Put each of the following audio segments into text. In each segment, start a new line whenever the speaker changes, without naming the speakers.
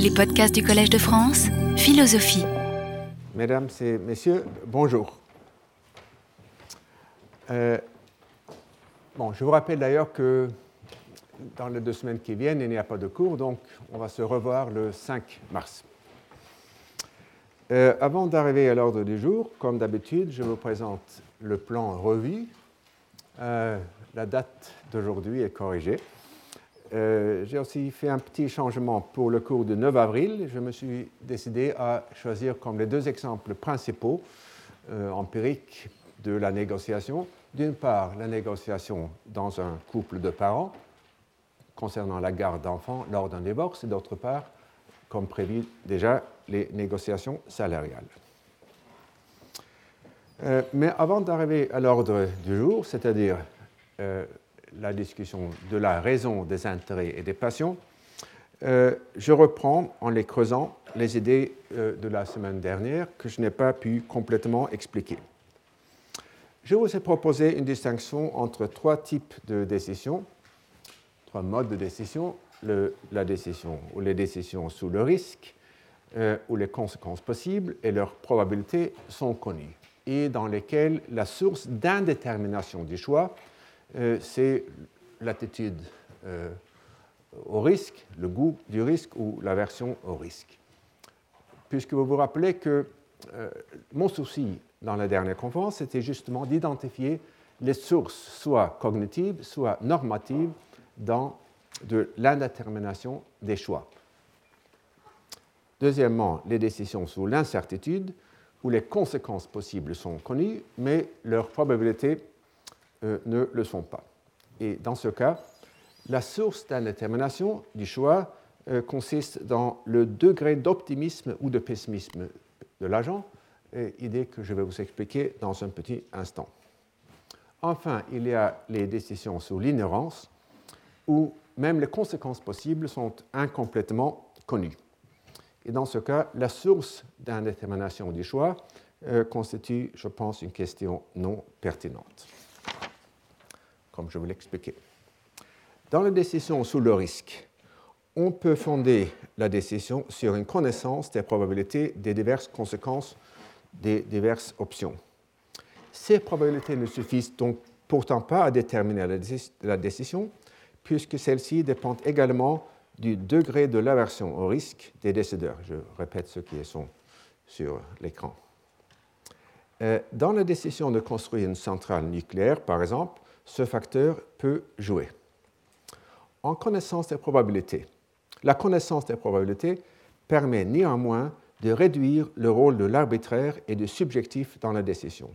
Les podcasts du Collège de France, philosophie.
Mesdames et messieurs, bonjour. Euh, bon, je vous rappelle d'ailleurs que dans les deux semaines qui viennent, il n'y a pas de cours, donc on va se revoir le 5 mars. Euh, avant d'arriver à l'ordre du jour, comme d'habitude, je vous présente le plan revue. Euh, la date d'aujourd'hui est corrigée. Euh, j'ai aussi fait un petit changement pour le cours du 9 avril. Je me suis décidé à choisir comme les deux exemples principaux empiriques de la négociation. D'une part, la négociation dans un couple de parents concernant la garde d'enfants lors d'un divorce, et d'autre part, comme prévu déjà, les négociations salariales. Euh, mais avant d'arriver à l'ordre du jour, c'est-à-dire euh, la discussion de la raison des intérêts et des passions, euh, je reprends en les creusant les idées de la semaine dernière que je n'ai pas pu complètement expliquer. Je vous ai proposé une distinction entre trois types de décisions, trois modes de décision, la décision ou les décisions sous le risque, euh, où les conséquences possibles et leurs probabilités sont connues, et dans lesquelles la source d'indétermination du choix, euh, c'est l'attitude euh, au risque, le goût du risque ou l'aversion au risque. Puisque vous vous rappelez que mon souci dans la dernière conférence, c'était justement d'identifier les sources, soit cognitives, soit normatives, dans de l'indétermination des choix. Deuxièmement, les décisions sous l'incertitude, où les conséquences possibles sont connues, mais leurs probabilités euh, ne le sont pas. Et dans ce cas, la source d'indétermination du choix euh, consiste dans le degré d'optimisme ou de pessimisme de l'agent, idée que je vais vous expliquer dans un petit instant. Enfin, il y a les décisions sous l'inhérence, où même les conséquences possibles sont incomplètement connues. Et dans ce cas, la source d'indétermination du choix euh, constitue, je pense, une question non pertinente, comme je vous l'expliquais. Dans la décision sous le risque, on peut fonder la décision sur une connaissance des probabilités des diverses conséquences des diverses options. Ces probabilités ne suffisent donc pourtant pas à déterminer la décision, puisque celles-ci dépendent également du degré de l'aversion au risque des décideurs. Je répète ce qui est sur l'écran. Euh, dans la décision de construire une centrale nucléaire, par exemple, ce facteur peut jouer. En connaissance des probabilités, la connaissance des probabilités permet néanmoins de réduire le rôle de l'arbitraire et du subjectif dans la décision.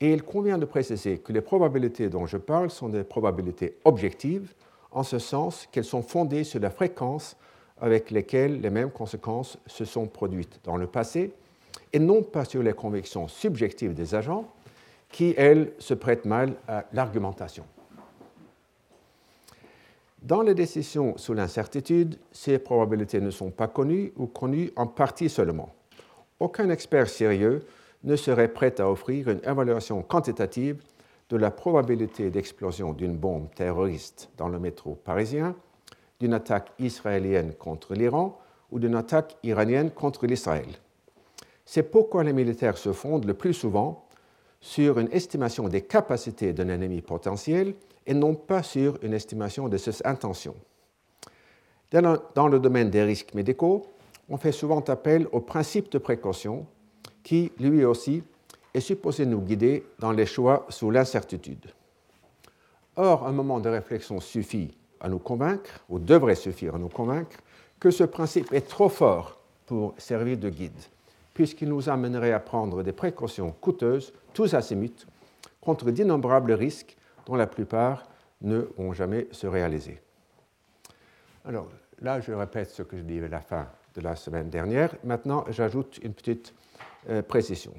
Et il convient de préciser que les probabilités dont je parle sont des probabilités objectives, en ce sens qu'elles sont fondées sur la fréquence avec lesquelles les mêmes conséquences se sont produites dans le passé, et non pas sur les convictions subjectives des agents, qui, elles, se prêtent mal à l'argumentation. Dans les décisions sous l'incertitude, ces probabilités ne sont pas connues ou connues en partie seulement. Aucun expert sérieux ne serait prêt à offrir une évaluation quantitative de la probabilité d'explosion d'une bombe terroriste dans le métro parisien, d'une attaque israélienne contre l'Iran ou d'une attaque iranienne contre l'Israël. C'est pourquoi les militaires se fondent le plus souvent sur une estimation des capacités d'un ennemi potentiel et non pas sur une estimation de ses intentions. Dans le domaine des risques médicaux, on fait souvent appel au principe de précaution qui, lui aussi, est supposé nous guider dans les choix sous l'incertitude. Or, un moment de réflexion suffit à nous convaincre, ou devrait suffire à nous convaincre, que ce principe est trop fort pour servir de guide, puisqu'il nous amènerait à prendre des précautions coûteuses, tous azimuts, contre d'innombrables risques dont la plupart ne vont jamais se réaliser. Alors là, je répète ce que je disais à la fin de la semaine dernière. Maintenant, j'ajoute une petite euh, précision.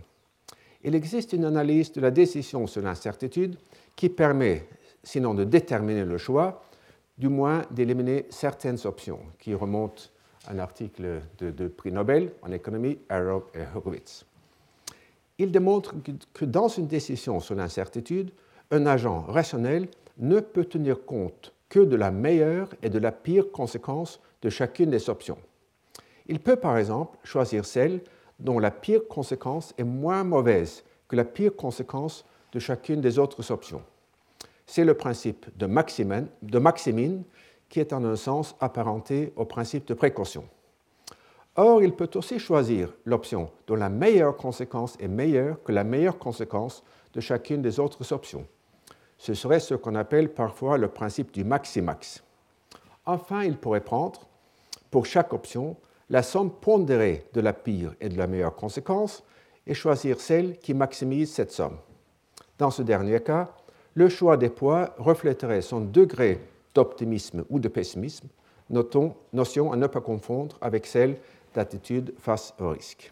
Il existe une analyse de la décision sur l'incertitude qui permet, sinon de déterminer le choix, du moins d'éliminer certaines options, qui remontent un article de, prix Nobel en économie, Arrow et Horowitz. Il démontre que dans une décision sur l'incertitude, un agent rationnel ne peut tenir compte que de la meilleure et de la pire conséquence de chacune des options. Il peut par exemple choisir celle dont la pire conséquence est moins mauvaise que la pire conséquence de chacune des autres options. C'est le principe de, de Maximine qui est en un sens apparenté au principe de précaution. Or, il peut aussi choisir l'option dont la meilleure conséquence est meilleure que la meilleure conséquence de chacune des autres options. Ce serait ce qu'on appelle parfois le principe du maximax. Enfin, il pourrait prendre, pour chaque option, la somme pondérée de la pire et de la meilleure conséquence et choisir celle qui maximise cette somme. Dans ce dernier cas, le choix des poids reflèterait son degré d'optimisme ou de pessimisme, notons, notion à ne pas confondre avec celle d'attitude face au risque.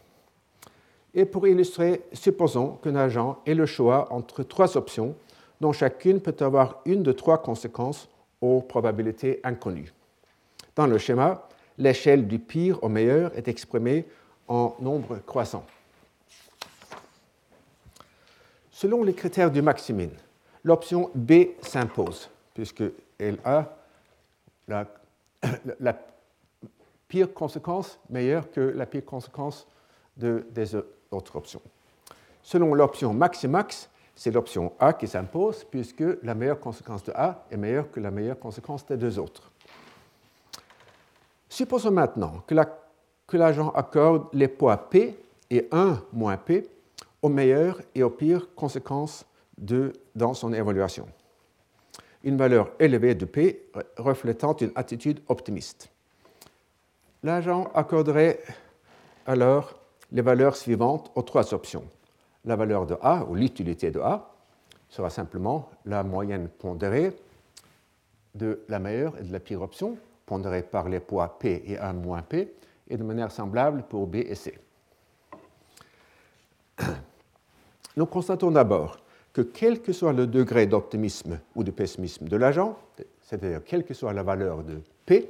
Et pour illustrer, supposons qu'un agent ait le choix entre trois options dont chacune peut avoir une de trois conséquences aux probabilités inconnues. Dans le schéma, l'échelle du pire au meilleur est exprimée en nombre croissant. Selon les critères du maximin, l'option B s'impose, puisque elle a la, la, pire conséquence meilleure que la pire conséquence des autres options. Selon l'option maximax, c'est l'option A qui s'impose puisque la meilleure conséquence de A est meilleure que la meilleure conséquence des deux autres. Supposons maintenant que l'agent accorde les poids P et 1 moins P aux meilleures et aux pires conséquences de, dans son évaluation. Une valeur élevée de P reflétant une attitude optimiste. L'agent accorderait alors les valeurs suivantes aux trois options. La valeur de A, ou l'utilité de A, sera simplement la moyenne pondérée de la meilleure et de la pire option, pondérée par les poids P et 1 moins P, et de manière semblable pour B et C. Nous constatons d'abord que quel que soit le degré d'optimisme ou de pessimisme de l'agent, c'est-à-dire quelle que soit la valeur de P,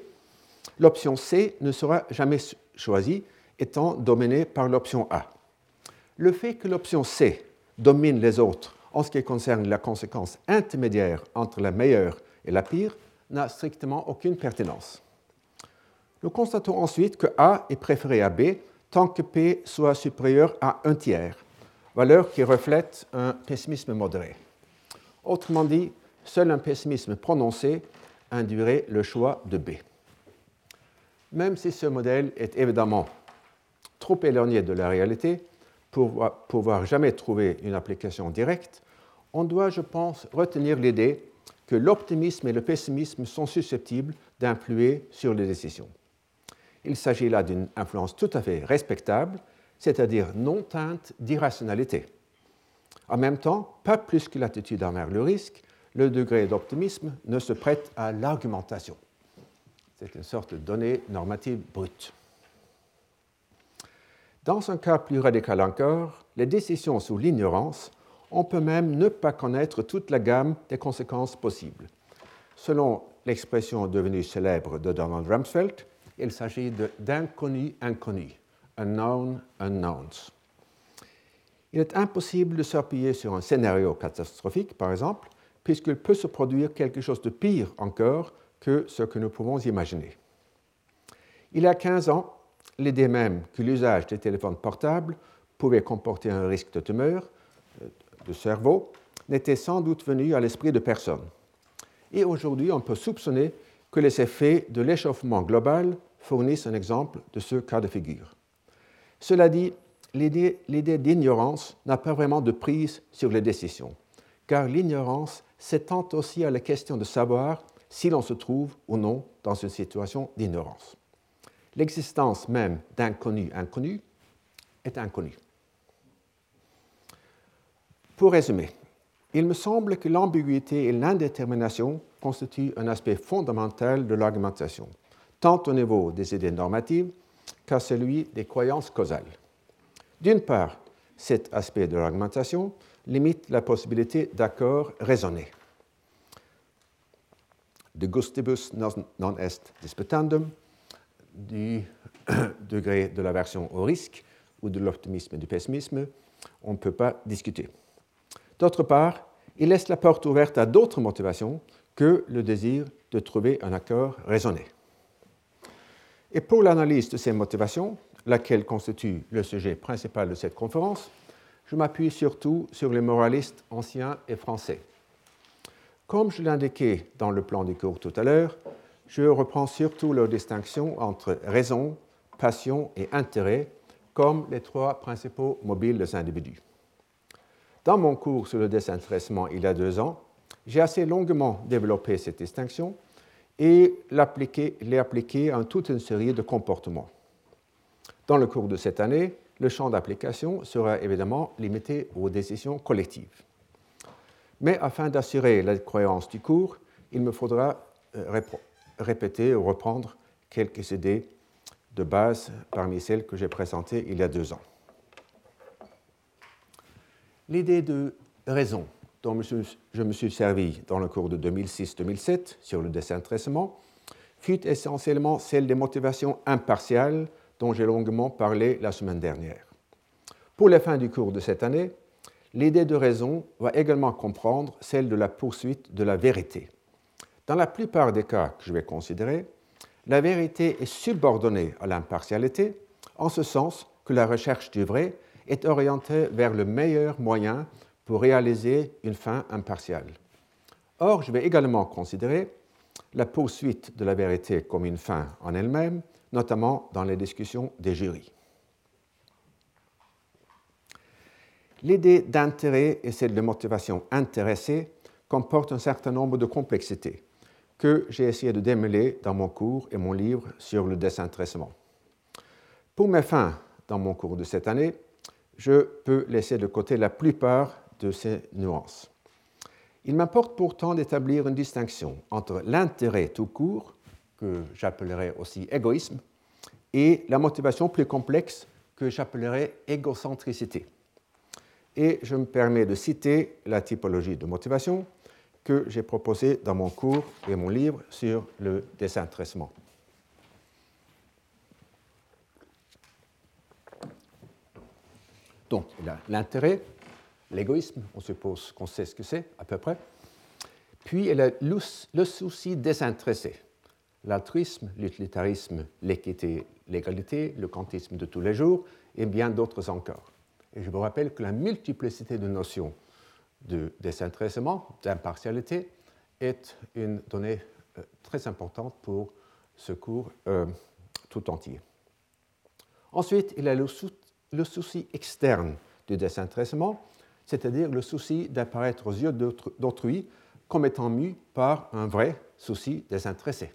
l'option C ne sera jamais choisie, étant dominée par l'option A. Le fait que l'option C domine les autres en ce qui concerne la conséquence intermédiaire entre la meilleure et la pire n'a strictement aucune pertinence. Nous constatons ensuite que A est préféré à B tant que P soit supérieur à un tiers, valeur qui reflète un pessimisme modéré. Autrement dit, seul un pessimisme prononcé induirait le choix de B. Même si ce modèle est évidemment trop éloigné de la réalité pour pouvoir jamais trouver une application directe, on doit, je pense, retenir l'idée que l'optimisme et le pessimisme sont susceptibles d'influer sur les décisions. Il s'agit là d'une influence tout à fait respectable, c'est-à-dire non teinte d'irrationalité. En même temps, pas plus que l'attitude envers le risque, le degré d'optimisme ne se prête à l'argumentation. C'est une sorte de donnée normative brute. Dans un cas plus radical encore, les décisions sous l'ignorance, on peut même ne pas connaître toute la gamme des conséquences possibles. Selon l'expression devenue célèbre de Donald Rumsfeld, il s'agit d'inconnus inconnus, unknown unknowns. Il est impossible de s'appuyer sur un scénario catastrophique, par exemple, puisqu'il peut se produire quelque chose de pire encore que ce que nous pouvons imaginer. Il y a 15 ans, l'idée même que l'usage des téléphones portables pouvait comporter un risque de tumeur euh, de cerveau n'était sans doute venue à l'esprit de personne. Et aujourd'hui, on peut soupçonner que les effets de l'échauffement global fournissent un exemple de ce cas de figure. Cela dit, l'idée d'ignorance n'a pas vraiment de prise sur les décisions, car l'ignorance s'étend aussi à la question de savoir si l'on se trouve ou non dans une situation d'ignorance. L'existence même d'inconnu inconnu est inconnue. Pour résumer, il me semble que l'ambiguïté et l'indétermination constituent un aspect fondamental de l'argumentation, tant au niveau des idées normatives qu'à celui des croyances causales. D'une part, cet aspect de l'argumentation limite la possibilité d'accords raisonnés de gustibus non est disputandum, du degré de l'aversion au risque ou de l'optimisme et du pessimisme, on ne peut pas discuter. D'autre part, il laisse la porte ouverte à d'autres motivations que le désir de trouver un accord raisonné. Et pour l'analyse de ces motivations, laquelle constitue le sujet principal de cette conférence, je m'appuie surtout sur les moralistes anciens et français. Comme je l'indiquais dans le plan du cours tout à l'heure, je reprends surtout leur distinction entre raison, passion et intérêt comme les trois principaux mobiles des individus. Dans mon cours sur le désintéressement il y a deux ans, j'ai assez longuement développé cette distinction et l'ai appliquée à toute une série de comportements. Dans le cours de cette année, le champ d'application sera évidemment limité aux décisions collectives. Mais afin d'assurer la cohérence du cours, il me faudra euh, répéter ou reprendre quelques idées de base parmi celles que j'ai présentées il y a deux ans. L'idée de raison dont je me suis servi dans le cours de 2006-2007 sur le désintéressement fut essentiellement celle des motivations impartiales dont j'ai longuement parlé la semaine dernière. Pour la fin du cours de cette année, l'idée de raison va également comprendre celle de la poursuite de la vérité. Dans la plupart des cas que je vais considérer, la vérité est subordonnée à l'impartialité, en ce sens que la recherche du vrai est orientée vers le meilleur moyen pour réaliser une fin impartiale. Or, je vais également considérer la poursuite de la vérité comme une fin en elle-même, notamment dans les discussions des jurys. L'idée d'intérêt et celle de motivation intéressée comportent un certain nombre de complexités que j'ai essayé de démêler dans mon cours et mon livre sur le désintéressement. Pour mes fins dans mon cours de cette année, je peux laisser de côté la plupart de ces nuances. Il m'importe pourtant d'établir une distinction entre l'intérêt tout court, que j'appellerai aussi égoïsme, et la motivation plus complexe que j'appellerai égocentricité. Et je me permets de citer la typologie de motivation que j'ai proposé dans mon cours et mon livre sur le désintéressement. Donc, l'intérêt, l'égoïsme, on suppose qu'on sait ce que c'est à peu près. Puis, il a le souci désintéressé, l'altruisme, l'utilitarisme, l'équité, l'égalité, le quantisme de tous les jours et bien d'autres encore. Et je vous rappelle que la multiplicité de notions de désintéressement, d'impartialité, est une donnée euh, très importante pour ce cours euh, tout entier. Ensuite, il y a le souci externe du désintéressement, c'est-à-dire le souci d'apparaître aux yeux d'autrui comme étant mu par un vrai souci désintéressé.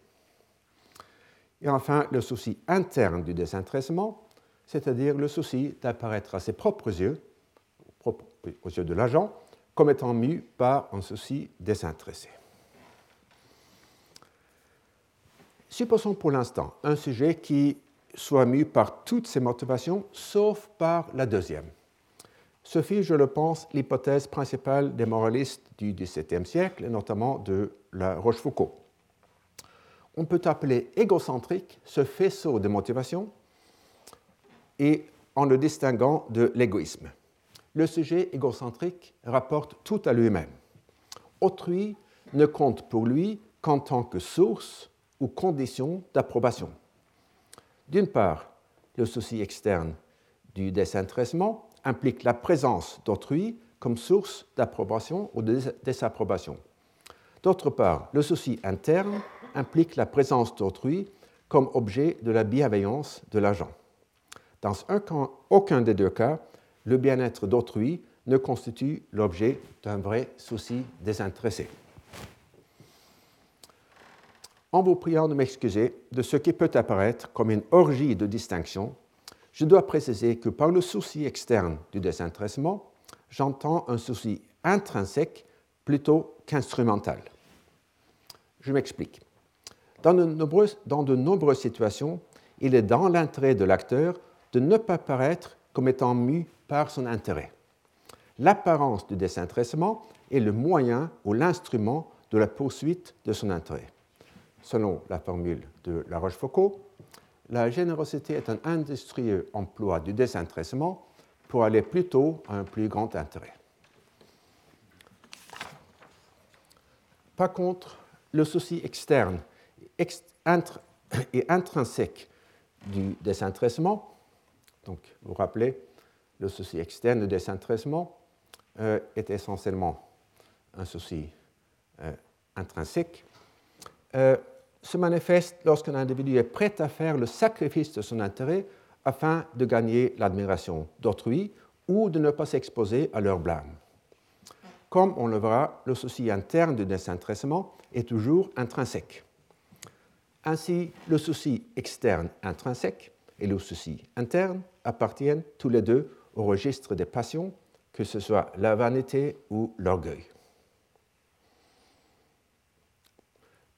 Et enfin, le souci interne du désintéressement, c'est-à-dire le souci d'apparaître à ses propres yeux, aux yeux de l'agent, comme étant mu par un souci désintéressé. Supposons pour l'instant un sujet qui soit mu par toutes ses motivations, sauf par la deuxième. Ce fut, je le pense, l'hypothèse principale des moralistes du XVIIe siècle, et notamment de la Rochefoucauld. On peut appeler égocentrique ce faisceau de motivation et en le distinguant de l'égoïsme le sujet égocentrique rapporte tout à lui-même. Autrui ne compte pour lui qu'en tant que source ou condition d'approbation. D'une part, le souci externe du désintéressement implique la présence d'autrui comme source d'approbation ou de désapprobation. D'autre part, le souci interne implique la présence d'autrui comme objet de la bienveillance de l'agent. Dans aucun des deux cas, le bien-être d'autrui ne constitue l'objet d'un vrai souci désintéressé. En vous priant de m'excuser de ce qui peut apparaître comme une orgie de distinction, je dois préciser que par le souci externe du désintéressement, j'entends un souci intrinsèque plutôt qu'instrumental. Je m'explique. Dans de, nombreuses, situations, il est dans l'intérêt de l'acteur de ne pas paraître comme étant mu par son intérêt. L'apparence du désintéressement est le moyen ou l'instrument de la poursuite de son intérêt. Selon la formule de La Rochefoucauld, la générosité est un industrieux emploi du désintéressement pour aller plutôt à un plus grand intérêt. Par contre, le souci externe et intrinsèque du désintéressement. Donc, vous vous rappelez, le souci externe de désintéressement euh, est essentiellement un souci euh, intrinsèque, euh, se manifeste lorsqu'un individu est prêt à faire le sacrifice de son intérêt afin de gagner l'admiration d'autrui ou de ne pas s'exposer à leur blâme. Comme on le verra, le souci interne du désintéressement est toujours intrinsèque. Ainsi, le souci externe intrinsèque et le souci interne appartiennent tous les deux au registre des passions, que ce soit la vanité ou l'orgueil.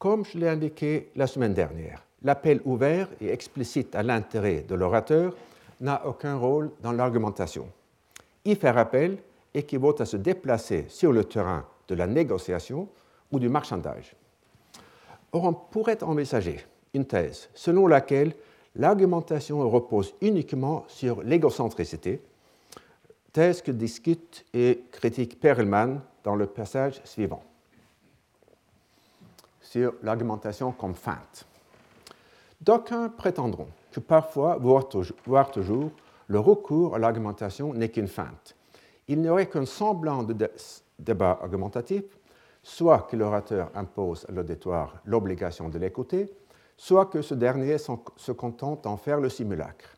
Comme je l'ai indiqué la semaine dernière, l'appel ouvert et explicite à l'intérêt de l'orateur n'a aucun rôle dans l'argumentation. Y faire appel équivaut à se déplacer sur le terrain de la négociation ou du marchandage. Or, on pourrait envisager une thèse selon laquelle l'argumentation repose uniquement sur l'égocentricité, thèse que discute et critique Perelman dans le passage suivant sur l'argumentation comme feinte. D'aucuns prétendront que parfois, voire toujours, le recours à l'argumentation n'est qu'une feinte. Il n'y aurait qu'un semblant de débat argumentatif, soit que l'orateur impose à l'auditoire l'obligation de l'écouter, soit que ce dernier se contente d'en faire le simulacre.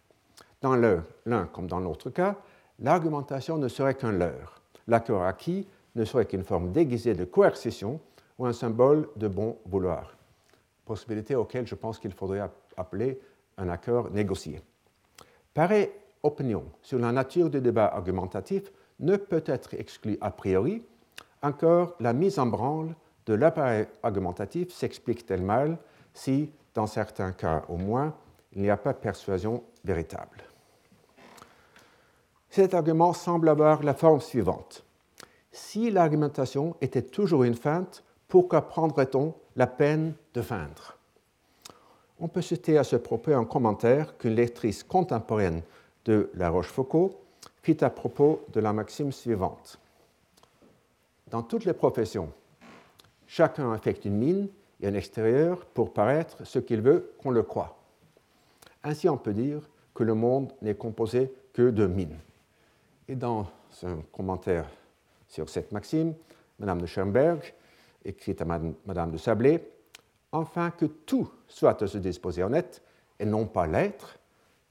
Dans l'un comme dans l'autre cas, l'argumentation ne serait qu'un leurre. L'accord acquis ne serait qu'une forme déguisée de coercition ou un symbole de bon vouloir, possibilité auquel je pense qu'il faudrait appeler un accord négocié. Pareille opinion sur la nature du débat argumentatif ne peut être exclue a priori, encore la mise en branle de l'appareil argumentatif s'explique-t-elle mal si, dans certains cas au moins, il n'y a pas persuasion véritable? Cet argument semble avoir la forme suivante. Si l'argumentation était toujours une feinte, pourquoi prendrait-on la peine de feindre On peut citer à ce propos un commentaire qu'une lectrice contemporaine de La Rochefoucauld fit à propos de la maxime suivante. Dans toutes les professions, chacun affecte une mine et un extérieur pour paraître ce qu'il veut qu'on le croie. Ainsi, on peut dire que le monde n'est composé que de mines. Et dans un commentaire sur cette maxime, Mme de Schoenberg écrit à Madame de Sablé, enfin que tout soit à se disposer honnête et non pas l'être,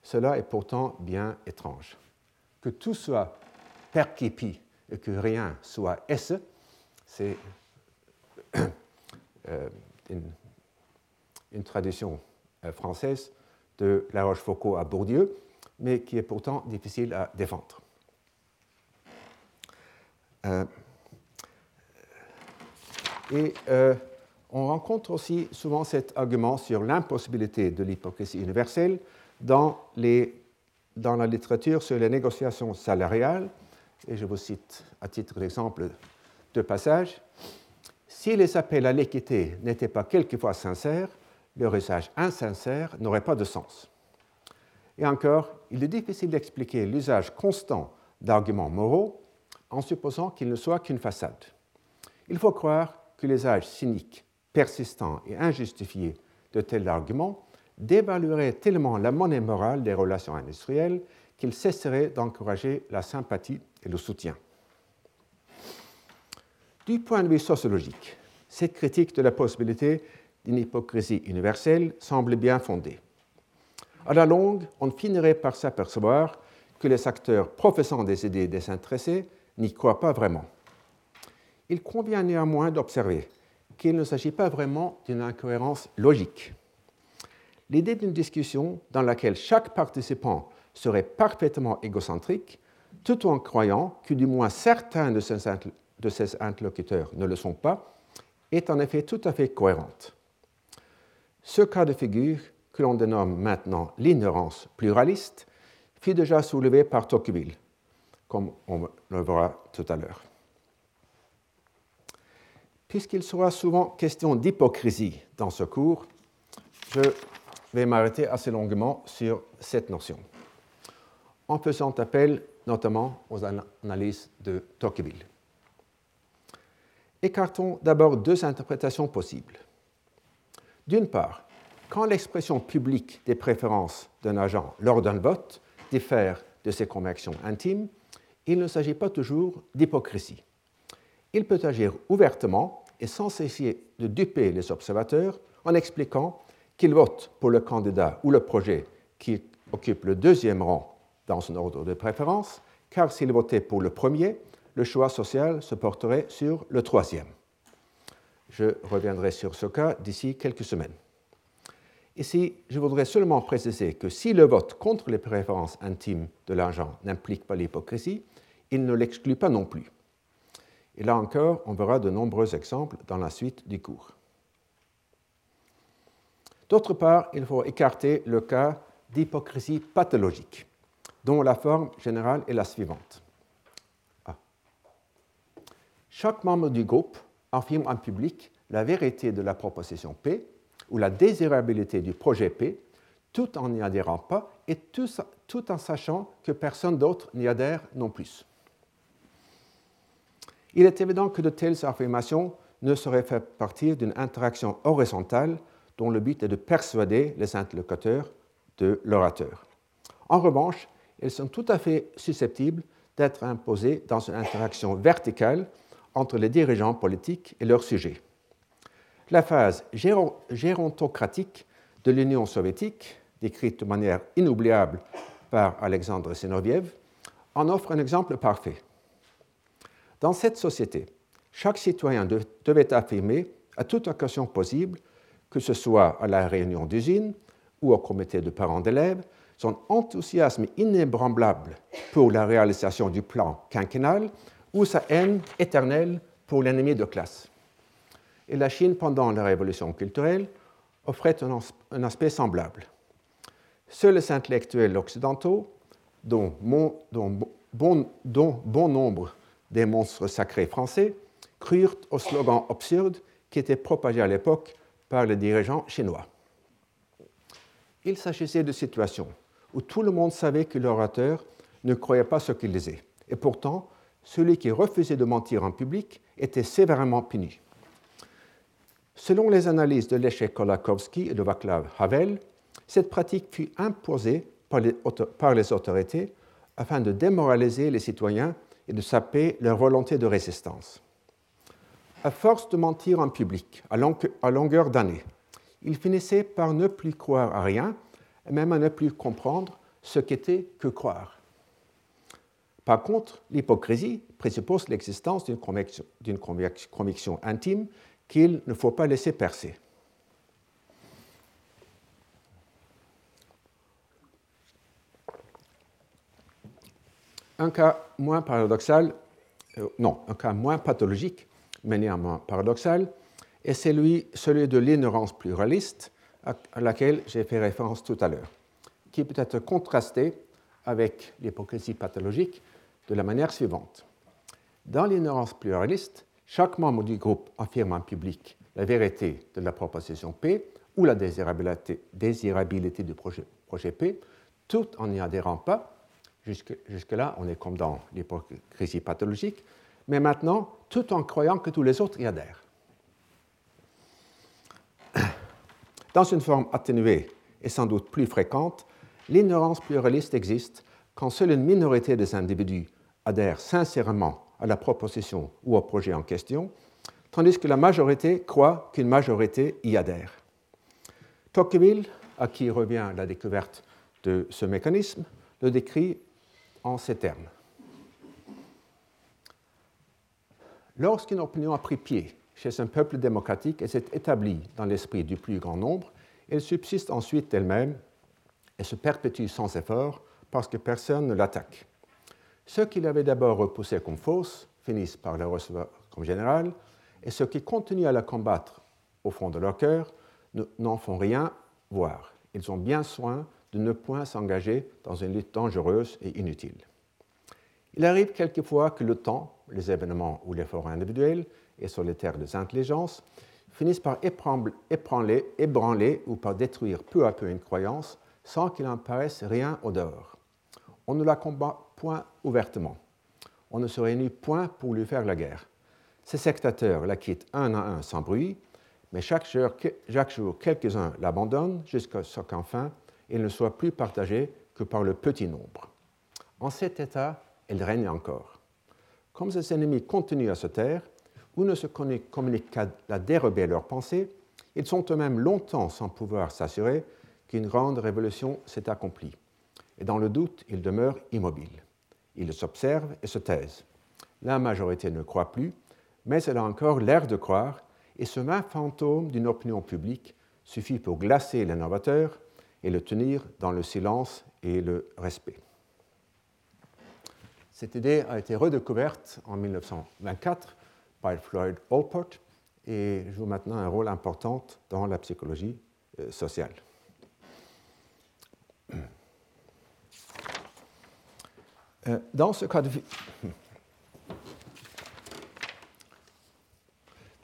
cela est pourtant bien étrange. Que tout soit percipi et que rien soit esse, c'est euh, une, tradition euh, française de La Rochefoucauld à Bourdieu, mais qui est pourtant difficile à défendre. Euh, et euh, on rencontre aussi souvent cet argument sur l'impossibilité de l'hypocrisie universelle dans, dans, la littérature sur les négociations salariales. Et je vous cite à titre d'exemple deux passages. Si les appels à l'équité n'étaient pas quelquefois sincères, leur usage insincère n'aurait pas de sens. Et encore, il est difficile d'expliquer l'usage constant d'arguments moraux en supposant qu'ils ne soient qu'une façade. Il faut croire l'usage cynique, persistant et injustifié de tels arguments dévaluerait tellement la monnaie morale des relations industrielles qu'il cesserait d'encourager la sympathie et le soutien. Du point de vue sociologique, cette critique de la possibilité d'une hypocrisie universelle semble bien fondée. À la longue, on finirait par s'apercevoir que les acteurs professant des idées désintéressées n'y croient pas vraiment il convient néanmoins d'observer qu'il ne s'agit pas vraiment d'une incohérence logique. L'idée d'une discussion dans laquelle chaque participant serait parfaitement égocentrique, tout en croyant que du moins certains de ses, interlocuteurs ne le sont pas, est en effet tout à fait cohérente. Ce cas de figure, que l'on dénomme maintenant l'ignorance pluraliste, fut déjà soulevé par Tocqueville, comme on le verra tout à l'heure puisqu'il sera souvent question d'hypocrisie dans ce cours, je vais m'arrêter assez longuement sur cette notion, en faisant appel notamment aux analyses de Tocqueville. Écartons d'abord deux interprétations possibles. D'une part, quand l'expression publique des préférences d'un agent lors d'un vote diffère de ses convictions intimes, il ne s'agit pas toujours d'hypocrisie. Il peut agir ouvertement et sans cesser de duper les observateurs en expliquant qu'il vote pour le candidat ou le projet qui occupe le deuxième rang dans son ordre de préférence, car s'il votait pour le premier, le choix social se porterait sur le troisième. Je reviendrai sur ce cas d'ici quelques semaines. Ici, je voudrais seulement préciser que si le vote contre les préférences intimes de l'agent n'implique pas l'hypocrisie, il ne l'exclut pas non plus. Et là encore, on verra de nombreux exemples dans la suite du cours. D'autre part, il faut écarter le cas d'hypocrisie pathologique, dont la forme générale est la suivante. Ah. Chaque membre du groupe affirme en public la vérité de la proposition P ou la désirabilité du projet P, tout en n'y adhérant pas et tout, tout en sachant que personne d'autre n'y adhère non plus. Il est évident que de telles affirmations ne seraient faites partir d'une interaction horizontale dont le but est de persuader les interlocuteurs de l'orateur. En revanche, elles sont tout à fait susceptibles d'être imposées dans une interaction verticale entre les dirigeants politiques et leurs sujets. La phase gérontocratique de l'Union soviétique, décrite de manière inoubliable par Alexandre Senoviev, en offre un exemple parfait. Dans cette société, chaque citoyen devait affirmer à toute occasion possible, que ce soit à la réunion d'usine ou au comité de parents d'élèves, son enthousiasme inébranlable pour la réalisation du plan quinquennal ou sa haine éternelle pour l'ennemi de classe. Et la Chine, pendant la révolution culturelle, offrait un, aspect semblable. Seuls les intellectuels occidentaux, dont, bon, nombre des monstres sacrés français crurent au slogan absurde qui était propagé à l'époque par les dirigeants chinois. Il s'agissait de situations où tout le monde savait que l'orateur ne croyait pas ce qu'il disait, et pourtant, celui qui refusait de mentir en public était sévèrement puni. Selon les analyses de l'échec Kolakowski et de Václav Havel, cette pratique fut imposée par les autorités afin de démoraliser les citoyens et de saper leur volonté de résistance. À force de mentir en public à longueur d'année, ils finissaient par ne plus croire à rien et même à ne plus comprendre ce qu'était que croire. Par contre, l'hypocrisie présuppose l'existence d'une conviction, conviction, intime qu'il ne faut pas laisser percer. Un cas moins paradoxal, euh, non, un cas moins pathologique, mais néanmoins paradoxal, est celui, celui de l'ignorance pluraliste à, laquelle j'ai fait référence tout à l'heure, qui peut être contrasté avec l'hypocrisie pathologique de la manière suivante. Dans l'ignorance pluraliste, chaque membre du groupe affirme en public la vérité de la proposition P ou la désirabilité, désirabilité du projet, projet P, tout en n'y adhérant pas Jusque-là, on est comme dans l'hypocrisie pathologique, mais maintenant, tout en croyant que tous les autres y adhèrent. Dans une forme atténuée et sans doute plus fréquente, l'ignorance pluraliste existe quand seule une minorité des individus adhèrent sincèrement à la proposition ou au projet en question, tandis que la majorité croit qu'une majorité y adhère. Tocqueville, à qui revient la découverte de ce mécanisme, le décrit en ces termes. Lorsqu'une opinion a pris pied chez un peuple démocratique et s'est établie dans l'esprit du plus grand nombre, elle subsiste ensuite elle-même et se perpétue sans effort parce que personne ne l'attaque. Ceux qui l'avaient d'abord repoussée comme fausse finissent par la recevoir comme générale, et ceux qui continuent à la combattre au fond de leur cœur n'en font rien voir. Ils ont bien soin de ne point s'engager dans une lutte dangereuse et inutile. Il arrive quelquefois que le temps, les événements ou l'effort individuel et terres des intelligences finissent par ébranler, ébranler ou par détruire peu à peu une croyance sans qu'il en paraisse rien au dehors. On ne la combat point ouvertement. On ne se réunit point pour lui faire la guerre. Ces sectateurs la quittent un à un sans bruit, mais chaque jour quelques-uns l'abandonnent jusqu'à ce qu'enfin il ne soit plus partagé que par le petit nombre. En cet état, elle règne encore. Comme ces ennemis continuent à se taire, ou ne se communiquent qu'à dérober leurs pensées, ils sont eux-mêmes longtemps sans pouvoir s'assurer qu'une grande révolution s'est accomplie. Et dans le doute, ils demeurent immobiles. Ils s'observent et se taisent. La majorité ne croit plus, mais elle a encore l'air de croire, et ce même fantôme d'une opinion publique suffit pour glacer l'innovateur et le tenir dans le silence et le respect. Cette idée a été redécouverte en 1924 par Floyd Allport et joue maintenant un rôle important dans la psychologie euh, sociale. Euh, dans ce cas de,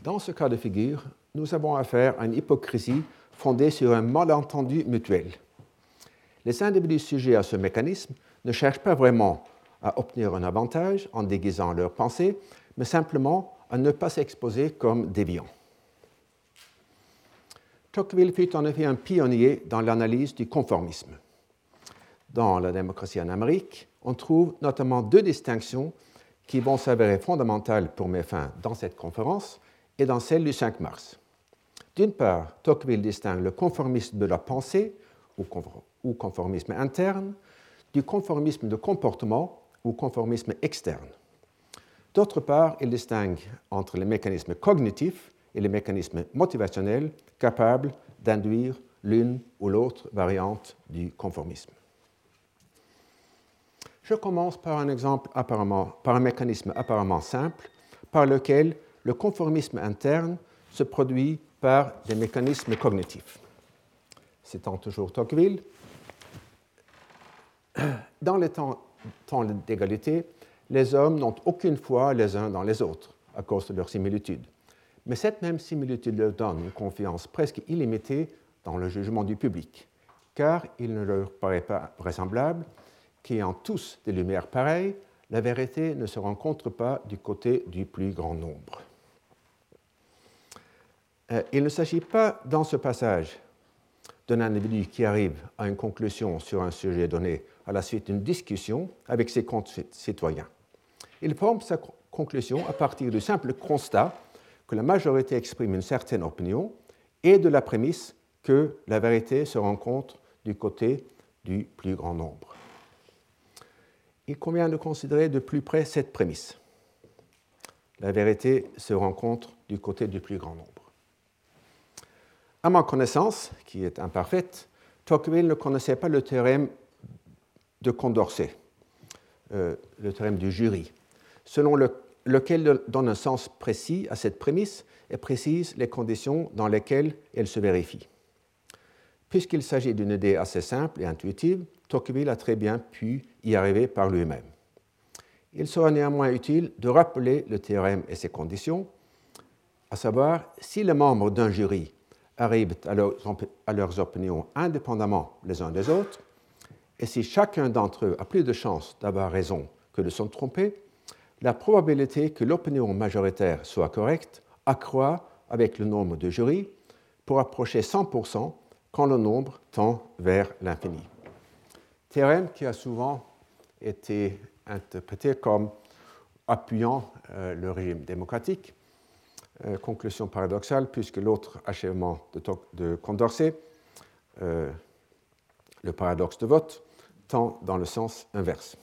dans ce cas de figure, nous avons affaire à une hypocrisie fondée sur un malentendu mutuel. Les individus sujets à ce mécanisme ne cherchent pas vraiment à obtenir un avantage en déguisant leurs pensées, mais simplement à ne pas s'exposer comme déviants. Tocqueville fut en effet un pionnier dans l'analyse du conformisme. Dans la démocratie en Amérique, on trouve notamment deux distinctions qui vont s'avérer fondamentales pour mes fins dans cette conférence et dans celle du 5 mars. D'une part, Tocqueville distingue le conformisme de la pensée, ou conformisme interne, du conformisme de comportement, ou conformisme externe. D'autre part, il distingue entre les mécanismes cognitifs et les mécanismes motivationnels capables d'induire l'une ou l'autre variante du conformisme. Je commence par un exemple apparemment, par un mécanisme apparemment simple, par lequel le conformisme interne se produit par des mécanismes cognitifs. Citant toujours Tocqueville, dans les temps temps d'égalité, les hommes n'ont aucune foi les uns dans les autres à cause de leur similitude. Mais cette même similitude leur donne une confiance presque illimitée dans le jugement du public, car il ne leur paraît pas vraisemblable qu'ayant tous des lumières pareilles, la vérité ne se rencontre pas du côté du plus grand nombre. Euh, il ne s'agit pas dans ce passage d'un individu qui arrive à une conclusion sur un sujet donné à la suite d'une discussion avec ses concitoyens. Il forme sa conclusion à partir du simple constat que la majorité exprime une certaine opinion et de la prémisse que la vérité se rencontre du côté du plus grand nombre. Il convient de considérer de plus près cette prémisse. La vérité se rencontre du côté du plus grand nombre. À ma connaissance, qui est imparfaite, Tocqueville ne connaissait pas le théorème de Condorcet, euh, le théorème du jury, selon lequel donne un sens précis à cette prémisse et précise les conditions dans lesquelles elle se vérifie. Puisqu'il s'agit d'une idée assez simple et intuitive, Tocqueville a très bien pu y arriver par lui-même. Il sera néanmoins utile de rappeler le théorème et ses conditions, à savoir si les membres d'un jury arrivent à leurs opinions indépendamment les uns des autres, et si chacun d'entre eux a plus de chances d'avoir raison que de s'en tromper, la probabilité que l'opinion majoritaire soit correcte accroît avec le nombre de jurys pour approcher 100% quand le nombre tend vers l'infini. Théorème qui a souvent été interprété comme appuyant euh, le régime démocratique. Euh, conclusion paradoxale, puisque l'autre achèvement de, Condorcet, euh, le paradoxe de vote, dans le sens inverse.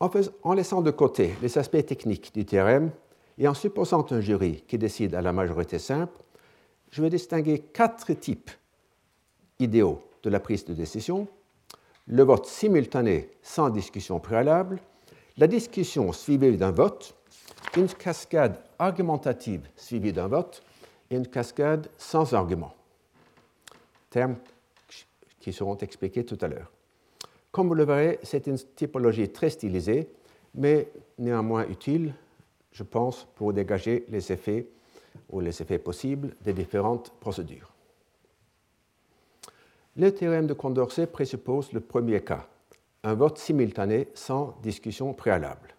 En, laissant de côté les aspects techniques du théorème et en supposant un jury qui décide à la majorité simple, je vais distinguer quatre types idéaux de la prise de décision le vote simultané sans discussion préalable, la discussion suivie d'un vote, une cascade argumentative suivie d'un vote et une cascade sans argument. Terme qui seront expliqués tout à l'heure. Comme vous le verrez, c'est une typologie très stylisée, mais néanmoins utile, je pense, pour dégager les effets ou les effets possibles des différentes procédures. Le théorème de Condorcet présuppose le premier cas, un vote simultané sans discussion préalable.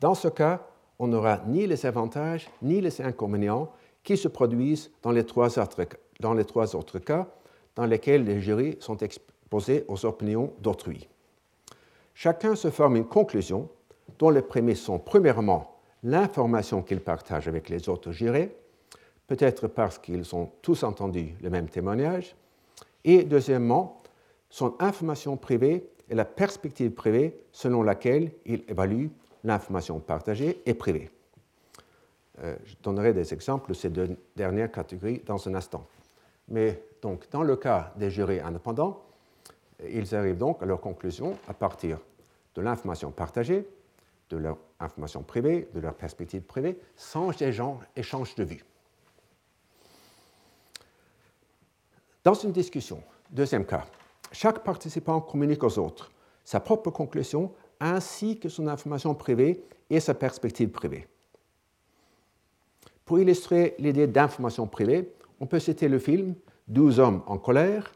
Dans ce cas, on n'aura ni les avantages ni les inconvénients qui se produisent dans les trois autres, dans les trois autres cas dans lesquels les jurys sont exposés aux opinions d'autrui. Chacun se forme une conclusion dont les prémices sont premièrement l'information qu'il partage avec les autres jurés, peut-être parce qu'ils ont tous entendu le même témoignage, et deuxièmement, son information privée et la perspective privée selon laquelle il évalue l'information partagée et privée. Euh, je donnerai des exemples de ces deux dernières catégories dans un instant. Mais donc, dans le cas des jurés indépendants, ils arrivent donc à leur conclusion à partir de l'information partagée, de leur information privée, de leur perspective privée, sans échange de vues. Dans une discussion, deuxième cas, chaque participant communique aux autres sa propre conclusion ainsi que son information privée et sa perspective privée. Pour illustrer l'idée d'information privée, on peut citer le film 12 hommes en colère,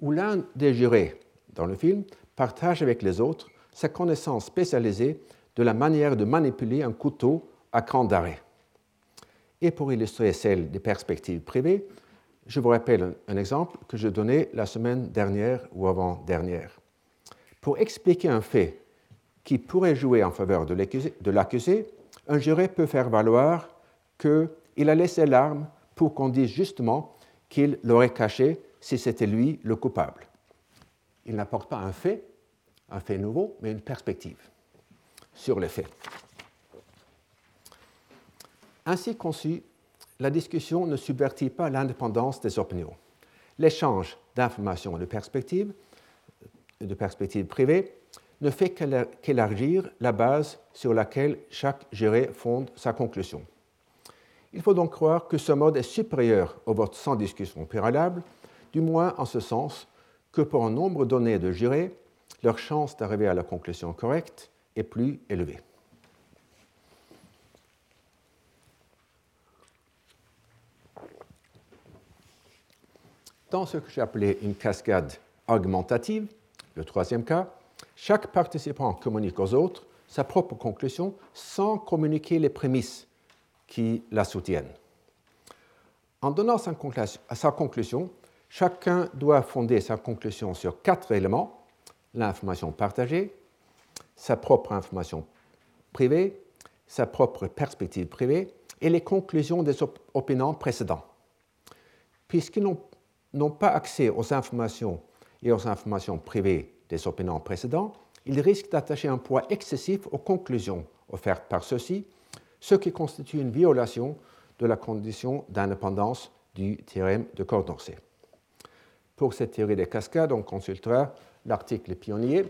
où l'un des jurés dans le film partage avec les autres sa connaissance spécialisée de la manière de manipuler un couteau à cran d'arrêt. Et pour illustrer celle des perspectives privées, je vous rappelle un, exemple que je donnais la semaine dernière ou avant-dernière. Pour expliquer un fait qui pourrait jouer en faveur de l'accusé, un juré peut faire valoir qu'il a laissé l'arme pour qu'on dise justement qu'il l'aurait caché si c'était lui le coupable. Il n'apporte pas un fait, un fait nouveau, mais une perspective sur les faits. Ainsi conçu, la discussion ne subvertit pas l'indépendance des opinions. L'échange d'informations et de perspectives, de perspectives privées, ne fait qu'élargir la base sur laquelle chaque juré fonde sa conclusion. Il faut donc croire que ce mode est supérieur au vote sans discussion préalable, du moins en ce sens que pour un nombre donné de jurés, leur chance d'arriver à la conclusion correcte est plus élevée. Dans ce que j'ai appelé une cascade augmentative, le troisième cas, chaque participant communique aux autres sa propre conclusion sans communiquer les prémices qui la soutiennent. En donnant sa conclusion, chacun doit fonder sa conclusion sur quatre éléments l'information partagée, sa propre information privée, sa propre perspective privée et les conclusions des opinants précédents. Puisqu'ils n'ont pas accès aux informations et aux informations privées des opinions précédents, il risque d'attacher un poids excessif aux conclusions offertes par ceux-ci, ce qui constitue une violation de la condition d'indépendance du théorème de Condorcet. Pour cette théorie des cascades, on consultera l'article pionnier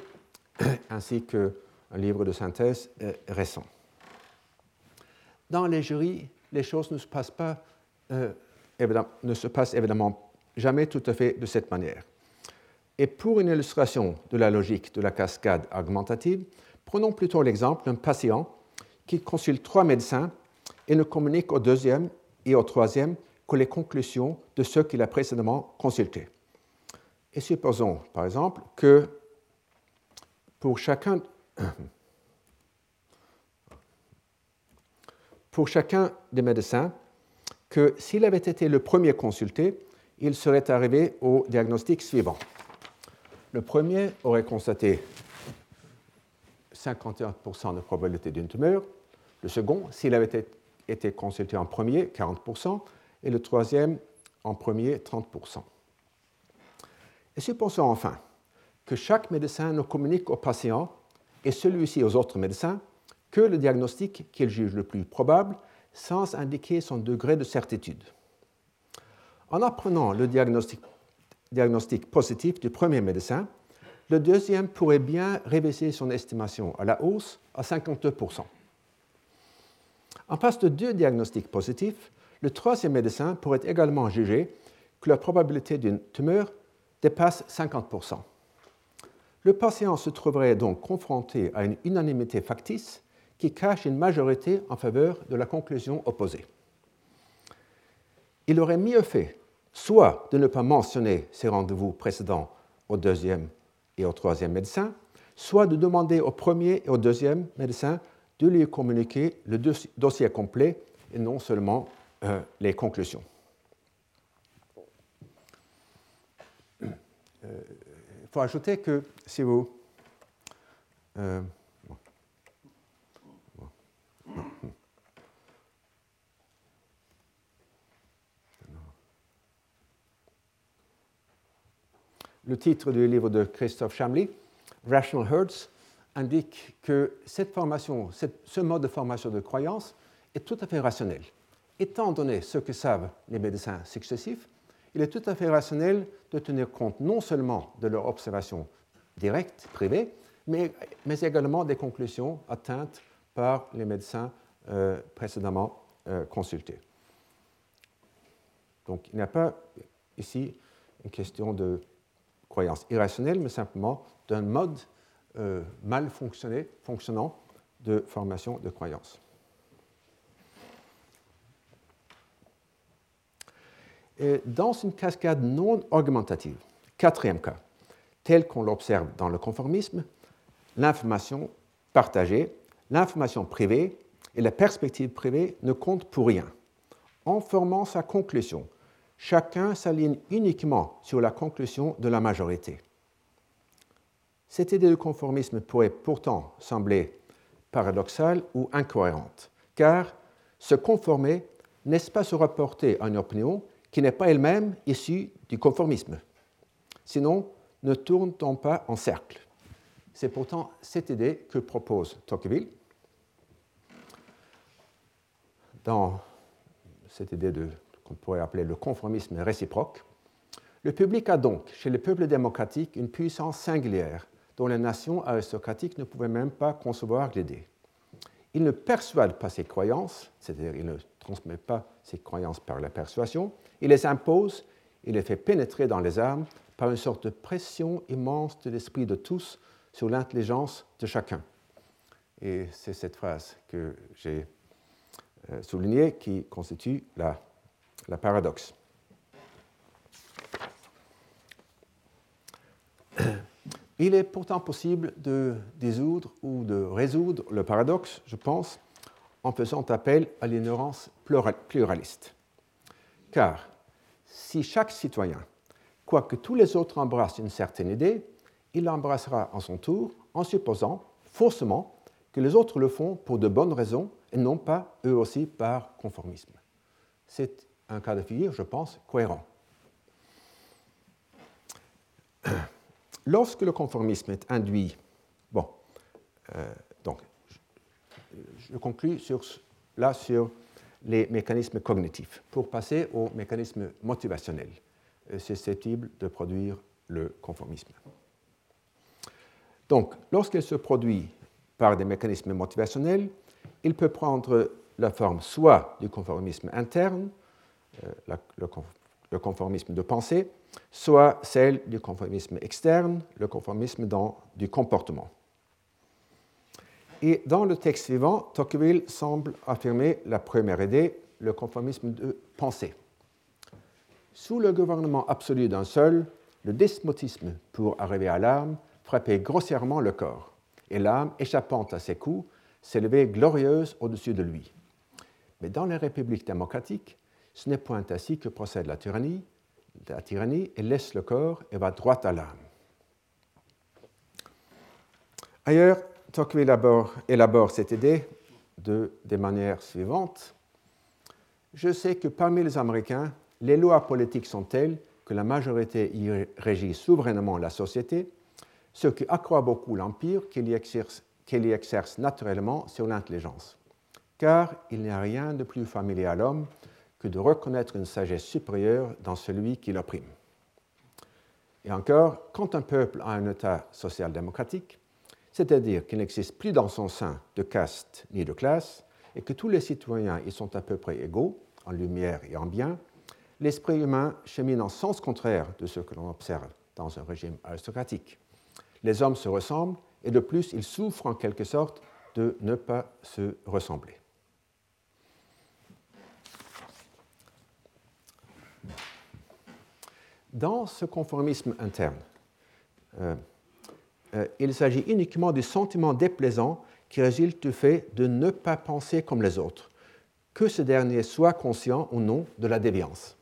ainsi qu'un livre de synthèse euh, récent. Dans les jurys, les choses ne se passent, pas, euh, ne se passent évidemment jamais tout à fait de cette manière. Et pour une illustration de la logique de la cascade augmentative, prenons plutôt l'exemple d'un patient qui consulte trois médecins et ne communique au deuxième et au troisième que les conclusions de ceux qu'il a précédemment consultés. Et supposons, par exemple, que pour chacun, pour chacun des médecins, que s'il avait été le premier consulté, il serait arrivé au diagnostic suivant. Le premier aurait constaté 51% de probabilité d'une tumeur. Le second, s'il avait été consulté en premier, 40%. Et le troisième, en premier, 30%. Et supposons enfin que chaque médecin ne communique au patient et celui-ci aux autres médecins que le diagnostic qu'il juge le plus probable sans indiquer son degré de certitude. En apprenant le diagnostic diagnostic positif du premier médecin, le deuxième pourrait bien réviser son estimation à la hausse à 52%. En face de deux diagnostics positifs, le troisième médecin pourrait également juger que la probabilité d'une tumeur dépasse 50%. Le patient se trouverait donc confronté à une unanimité factice qui cache une majorité en faveur de la conclusion opposée. Il aurait mieux fait soit de ne pas mentionner ces rendez-vous précédents au deuxième et au troisième médecin, soit de demander au premier et au deuxième médecin de lui communiquer le dossier complet et non seulement euh, les conclusions. Il faut ajouter que si vous le titre du livre de Christophe Chamley, Rational Hertz, indique que cette formation, ce mode de formation de croyance est tout à fait rationnel. Étant donné ce que savent les médecins successifs, il est tout à fait rationnel de tenir compte non seulement de leur observation directe, privée, mais, mais également des conclusions atteintes par les médecins euh, précédemment euh, consultés. Donc il n'y a pas ici une question de croyance irrationnelle, mais simplement d'un mode euh, mal fonctionnant de formation de croyance. Et dans une cascade non augmentative, quatrième cas, tel qu'on l'observe dans le conformisme, l'information partagée, l'information privée et la perspective privée ne comptent pour rien. En formant sa conclusion, chacun s'aligne uniquement sur la conclusion de la majorité. Cette idée de conformisme pourrait pourtant sembler paradoxale ou incohérente, car se conformer n'est-ce pas se rapporter à une opinion qui n'est pas elle-même issue du conformisme? Sinon, ne tourne-t-on pas en cercle? C'est pourtant cette idée que propose Tocqueville. Dans cette idée de qu'on pourrait appeler le conformisme réciproque. Le public a donc, chez les peuples démocratiques, une puissance singulière dont les nations aristocratiques ne pouvaient même pas concevoir l'idée. Il ne persuade pas ses croyances, c'est-à-dire il ne transmet pas ses croyances par la persuasion, il les impose, il les fait pénétrer dans les âmes par une sorte de pression immense de l'esprit de tous sur l'intelligence de chacun. Et c'est cette phrase que j'ai euh, soulignée qui constitue la la paradoxe. Il est pourtant possible de dissoudre ou de résoudre le paradoxe, je pense, en faisant appel à l'ignorance pluraliste. Car si chaque citoyen, quoique tous les autres embrassent une certaine idée, il l'embrassera en son tour en supposant faussement que les autres le font pour de bonnes raisons et non pas eux aussi par conformisme. C'est un cas de figure, je pense, cohérent. Lorsque le conformisme est induit, bon, euh, donc, je, conclue sur, là sur les mécanismes cognitifs pour passer aux mécanismes motivationnels euh, susceptibles de produire le conformisme. Donc, lorsqu'il se produit par des mécanismes motivationnels, il peut prendre la forme soit du conformisme interne, euh, le, conformisme de pensée, soit celle du conformisme externe, le conformisme du comportement. Et dans le texte suivant, Tocqueville semble affirmer la première idée, le conformisme de pensée. Sous le gouvernement absolu d'un seul, le despotisme, pour arriver à l'âme, frappait grossièrement le corps, et l'âme, échappant à ses coups, s'élevait glorieuse au-dessus de lui. Mais dans les républiques démocratiques, ce n'est point ainsi que procède la tyrannie. La tyrannie, laisse le corps et va droit à l'âme. Ailleurs, Tocqueville élabore, cette idée de, des manières suivantes. Je sais que parmi les Américains, les lois politiques sont telles que la majorité y régit souverainement la société, ce qui accroît beaucoup l'empire qu'elle y, exerce naturellement sur l'intelligence. Car il n'y a rien de plus familier à l'homme que de reconnaître une sagesse supérieure dans celui qui l'opprime. Et encore, quand un peuple a un État social-démocratique, c'est-à-dire qu'il n'existe plus dans son sein de caste ni de classe, et que tous les citoyens y sont à peu près égaux, en lumière et en bien, l'esprit humain chemine en sens contraire de ce que l'on observe dans un régime aristocratique. Les hommes se ressemblent, et de plus, ils souffrent en quelque sorte de ne pas se ressembler. Dans ce conformisme interne, euh, euh, il s'agit uniquement du sentiment déplaisant qui résulte du fait de ne pas penser comme les autres, que ce dernier soit conscient ou non de la déviance.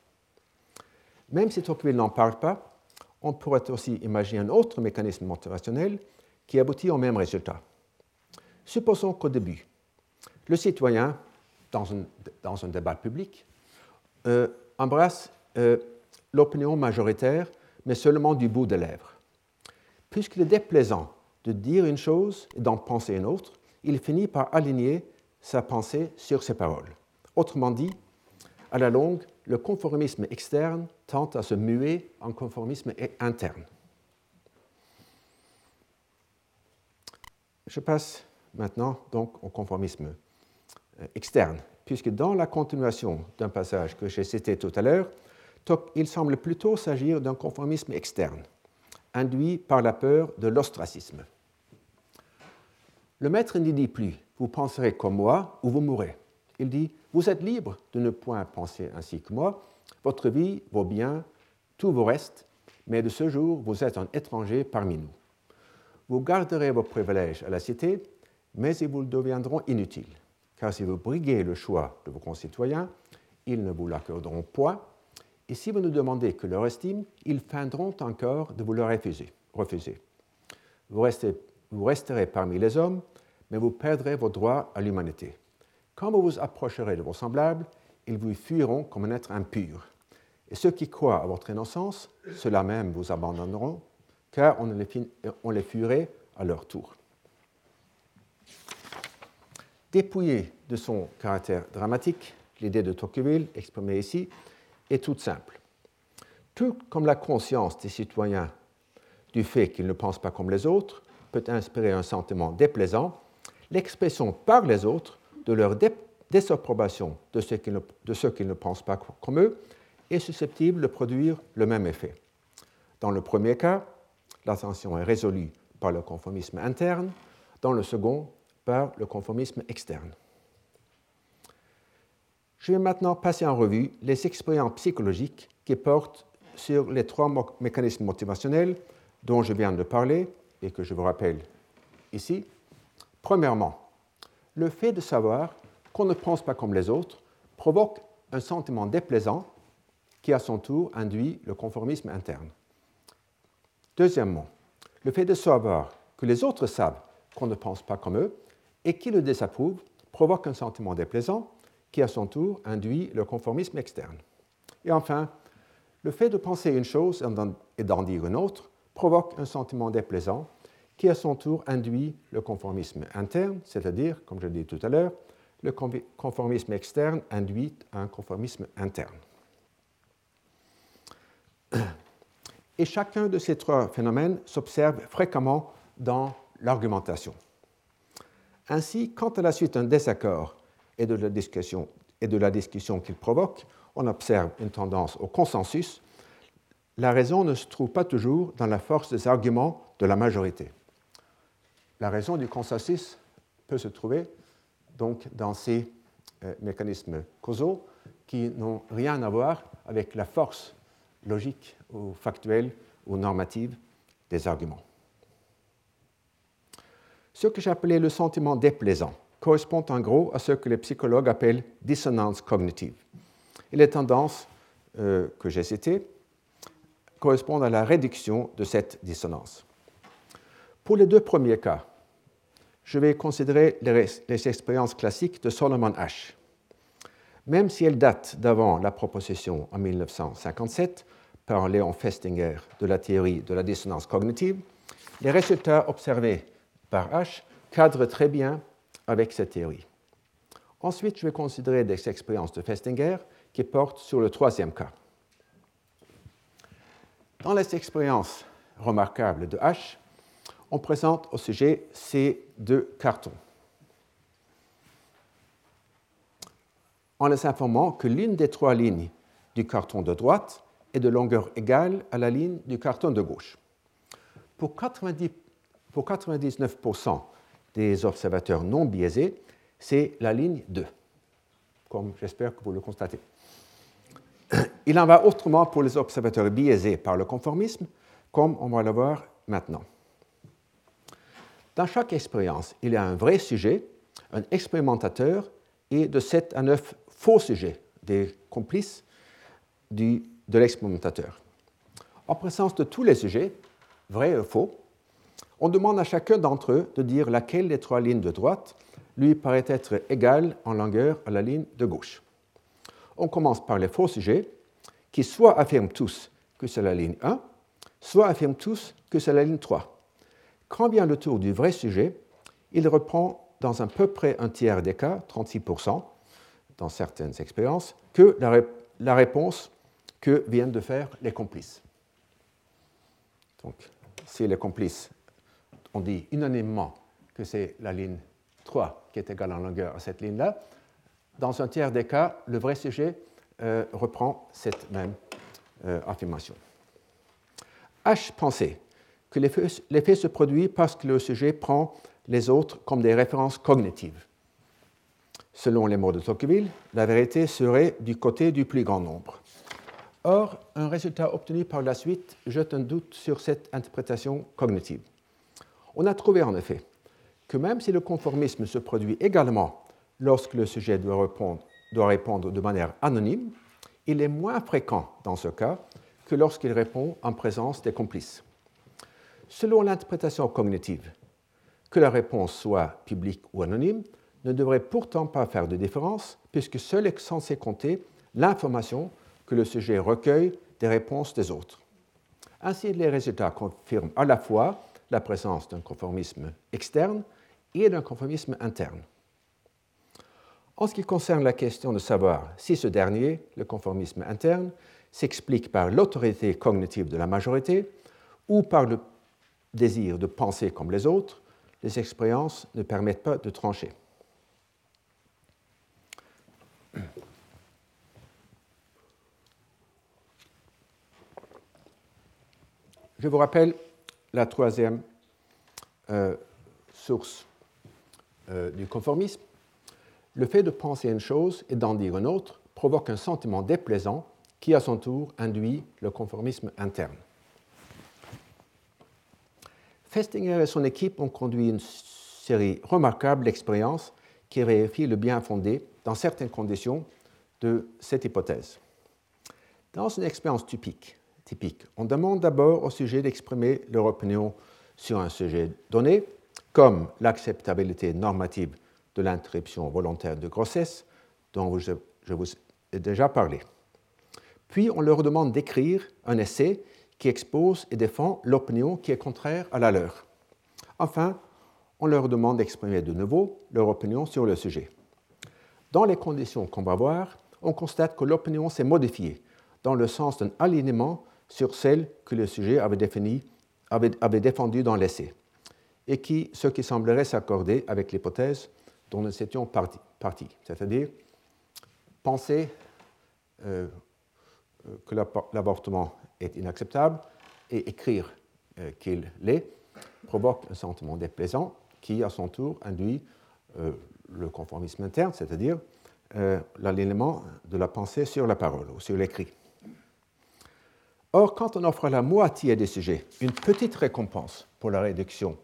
Même si Tocqueville n'en parle pas, on pourrait aussi imaginer un autre mécanisme motivationnel qui aboutit au même résultat. Supposons qu'au début, le citoyen, dans un, dans un débat public, euh, embrasse l'opinion majoritaire, mais seulement du bout des lèvres. Puisqu'il est déplaisant de dire une chose et d'en penser une autre, il finit par aligner sa pensée sur ses paroles. Autrement dit, à la longue, le conformisme externe tente à se muer en conformisme interne. Je passe maintenant donc au conformisme euh, externe, puisque dans la continuation d'un passage que j'ai cité tout à l'heure, il semble plutôt s'agir d'un conformisme externe, induit par la peur de l'ostracisme. Le maître n'y dit plus Vous penserez comme moi ou vous mourrez. Il dit Vous êtes libre de ne point penser ainsi que moi. Votre vie, vos biens, tout vous reste, mais de ce jour, vous êtes un étranger parmi nous. Vous garderez vos privilèges à la cité, mais ils vous deviendront inutiles, car si vous briguez le choix de vos concitoyens, ils ne vous l'accorderont point, et si vous nous demandez que leur estime, ils feindront encore de vous le refuser. refuser. Vous, restez, vous resterez parmi les hommes, mais vous perdrez vos droits à l'humanité. Quand vous vous approcherez de vos semblables, ils vous fuiront comme un être impur. Et ceux qui croient à votre innocence, ceux-là même vous abandonneront, car on les, on les fuirait à leur tour. Dépouillé de son caractère dramatique, l'idée de Tocqueville, exprimée ici, est toute simple. Tout comme la conscience des citoyens du fait qu'ils ne pensent pas comme les autres peut inspirer un sentiment déplaisant, l'expression par les autres de leur désapprobation de ceux, qui ne, pensent pas comme eux est susceptible de produire le même effet. Dans le premier cas, l'attention est résolue par le conformisme interne, dans le second, par le conformisme externe. Je vais maintenant passer en revue les expériences psychologiques qui portent sur les trois mécanismes motivationnels dont je viens de parler et que je vous rappelle ici. Premièrement, le fait de savoir qu'on ne pense pas comme les autres provoque un sentiment déplaisant qui, à son tour, induit le conformisme interne. Deuxièmement, le fait de savoir que les autres savent qu'on ne pense pas comme eux et qui le désapprouvent provoque un sentiment déplaisant qui à son tour induit le conformisme externe. Et enfin, le fait de penser une chose et d'en dire une autre provoque un sentiment déplaisant qui à son tour induit le conformisme interne, c'est-à-dire, comme je l'ai dit tout à l'heure, le conformisme externe induit un conformisme interne. Et chacun de ces trois phénomènes s'observe fréquemment dans l'argumentation. Ainsi, quand à la suite d'un désaccord et de la discussion, et de la discussion qu'il provoque, on observe une tendance au consensus. La raison ne se trouve pas toujours dans la force des arguments de la majorité. La raison du consensus peut se trouver donc dans ces euh, mécanismes causaux qui n'ont rien à voir avec la force logique ou factuelle ou normative des arguments. Ce que j'appelais le sentiment déplaisant correspond en gros à ce que les psychologues appellent dissonance cognitive. Et les tendances euh, que j'ai citées correspondent à la réduction de cette dissonance. Pour les deux premiers cas, je vais considérer les, les expériences classiques de Solomon Ash. Même si elles datent d'avant la proposition en 1957 par Léon Festinger de la théorie de la dissonance cognitive, les résultats observés par Ash cadrent très bien avec cette théorie. Ensuite, je vais considérer des expériences de Festinger qui portent sur le troisième cas. Dans les expériences remarquables de H, on présente au sujet ces deux cartons. En les informant que l'une des trois lignes du carton de droite est de longueur égale à la ligne du carton de gauche. Pour, 90, pour 99% des observateurs non biaisés, c'est la ligne 2, comme j'espère que vous le constatez. Il en va autrement pour les observateurs biaisés par le conformisme, comme on va le voir maintenant. Dans chaque expérience, il y a un vrai sujet, un expérimentateur et de 7 à 9 faux sujets, des complices du, de l'expérimentateur. En présence de tous les sujets, vrais ou faux, on demande à chacun d'entre eux de dire laquelle des trois lignes de droite lui paraît être égale en longueur à la ligne de gauche. On commence par les faux sujets, qui soit affirment tous que c'est la ligne 1, soit affirment tous que c'est la ligne 3. Quand vient le tour du vrai sujet, il reprend dans un peu près un tiers des cas, 36%, dans certaines expériences, que la, la réponse que viennent de faire les complices. Donc, si les complices ont dit unanimement que c'est la ligne 3 qui est égale en longueur à cette ligne-là, dans un tiers des cas, le vrai sujet euh, reprend cette même euh, affirmation. H pensait que l'effet se produit parce que le sujet prend les autres comme des références cognitives. Selon les mots de Tocqueville, la vérité serait du côté du plus grand nombre. Or, un résultat obtenu par la suite jette un doute sur cette interprétation cognitive. On a trouvé en effet que même si le conformisme se produit également lorsque le sujet doit répondre, de manière anonyme, il est moins fréquent dans ce cas que lorsqu'il répond en présence des complices. Selon l'interprétation cognitive, que la réponse soit publique ou anonyme ne devrait pourtant pas faire de différence puisque seul est censé compter l'information que le sujet recueille des réponses des autres. Ainsi, les résultats confirment à la fois la présence d'un conformisme externe et d'un conformisme interne. En ce qui concerne la question de savoir si ce dernier, le conformisme interne, s'explique par l'autorité cognitive de la majorité ou par le désir de penser comme les autres, les expériences ne permettent pas de trancher. Je vous rappelle la troisième euh, source euh, du conformisme. Le fait de penser une chose et d'en dire une autre provoque un sentiment déplaisant qui, à son tour, induit le conformisme interne. Festinger et son équipe ont conduit une série remarquable d'expériences qui vérifient le bien fondé, dans certaines conditions, de cette hypothèse. Dans une expérience typique, On demande d'abord au sujet d'exprimer leur opinion sur un sujet donné, comme l'acceptabilité normative de l'interruption volontaire de grossesse, dont je, vous ai déjà parlé. Puis on leur demande d'écrire un essai qui expose et défend l'opinion qui est contraire à la leur. Enfin, on leur demande d'exprimer de nouveau leur opinion sur le sujet. Dans les conditions qu'on va voir, on constate que l'opinion s'est modifiée dans le sens d'un alignement sur celle que le sujet avait, défini, avait, défendue dans l'essai, et qui, ce qui semblerait s'accorder avec l'hypothèse dont nous étions partis, c'est-à-dire penser euh, que l'avortement est inacceptable et écrire euh, qu'il l'est provoque un sentiment déplaisant qui, à son tour, induit euh, le conformisme interne, c'est-à-dire l'alignement de la pensée sur la parole ou sur l'écrit. Or, quand on offre la moitié des sujets une petite récompense pour la rédaction,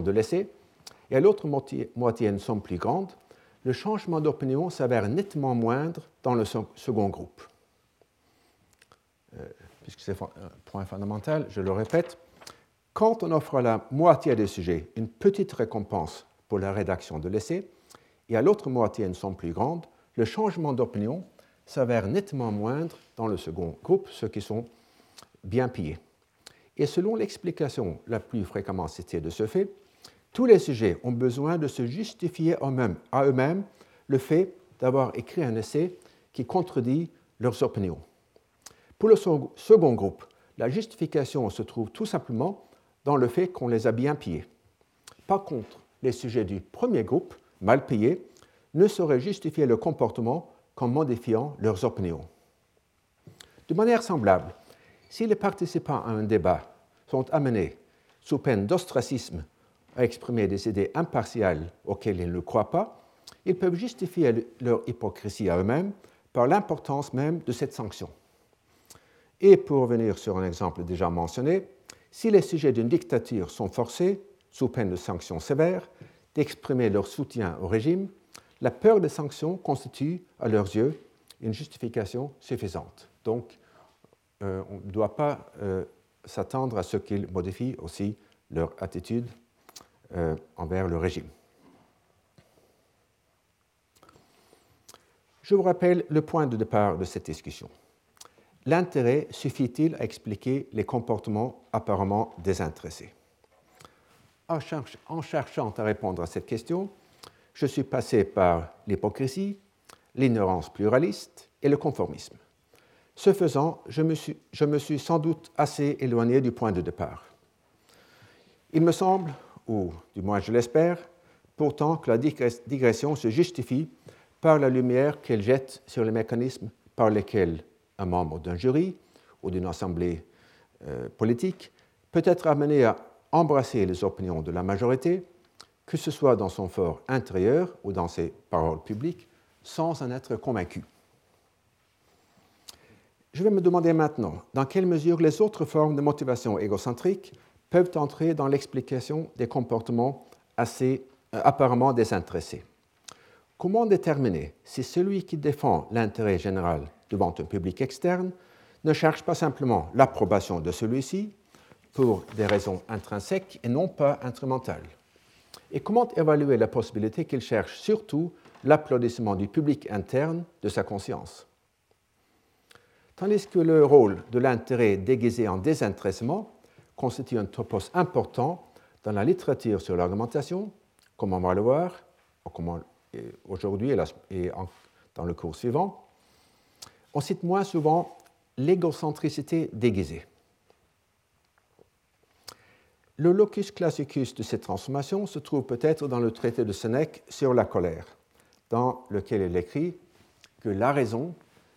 de l'essai, et à l'autre moitié, une somme plus grande, le changement d'opinion s'avère nettement moindre dans le second groupe. Puisque c'est un point fondamental, je le répète, quand on offre à la moitié des sujets une petite récompense pour la rédaction de l'essai, et à l'autre moitié une somme plus grande, le changement d'opinion s'avère nettement moindre dans le second groupe, ceux qui sont bien pillés. Et selon l'explication la plus fréquemment citée de ce fait, tous les sujets ont besoin de se justifier à eux-mêmes le fait d'avoir écrit un essai qui contredit leurs opinions. Pour le second groupe, la justification se trouve tout simplement dans le fait qu'on les a bien pillés. Par contre, les sujets du premier groupe, mal payés, ne sauraient justifier leur comportement qu'en modifiant leurs opinions. De manière semblable, si les participants à un débat sont amenés, sous peine d'ostracisme, à exprimer des idées impartiales auxquelles ils ne croient pas, ils peuvent justifier leur hypocrisie à eux-mêmes par l'importance même de cette sanction. Et pour revenir sur un exemple déjà mentionné, si les sujets d'une dictature sont forcés, sous peine de sanctions sévères, d'exprimer leur soutien au régime, la peur des sanctions constitue, à leurs yeux, une justification suffisante. Donc, euh, on ne doit pas euh, s'attendre à ce qu'ils modifient aussi leur attitude euh, envers le régime. Je vous rappelle le point de départ de cette discussion. L'intérêt suffit-il à expliquer les comportements apparemment désintéressés? En, cherchant à répondre à cette question, je suis passé par l'hypocrisie, l'ignorance pluraliste et le conformisme. Ce faisant, je me, suis, je me, suis, sans doute assez éloigné du point de départ. Il me semble, ou du moins je l'espère, pourtant que la digression se justifie par la lumière qu'elle jette sur les mécanismes par lesquels un membre d'un jury ou d'une assemblée euh, politique peut être amené à embrasser les opinions de la majorité, que ce soit dans son fort intérieur ou dans ses paroles publiques, sans en être convaincu. Je vais me demander maintenant dans quelle mesure les autres formes de motivation égocentrique peuvent entrer dans l'explication des comportements assez euh, apparemment désintéressés? Comment déterminer si celui qui défend l'intérêt général devant un public externe ne cherche pas simplement l'approbation de celui-ci, pour des raisons intrinsèques et non pas instrumentales? Et comment évaluer la possibilité qu'il cherche surtout l'applaudissement du public interne de sa conscience? Tandis que le rôle de l'intérêt déguisé en désintéressement constitue un topos important dans la littérature sur l'argumentation, comme on va le voir, aujourd'hui et dans le cours suivant, on cite moins souvent l'égocentricité déguisée. Le locus classicus de cette transformation se trouve peut-être dans le traité de Sénèque sur la colère, dans lequel il écrit que la raison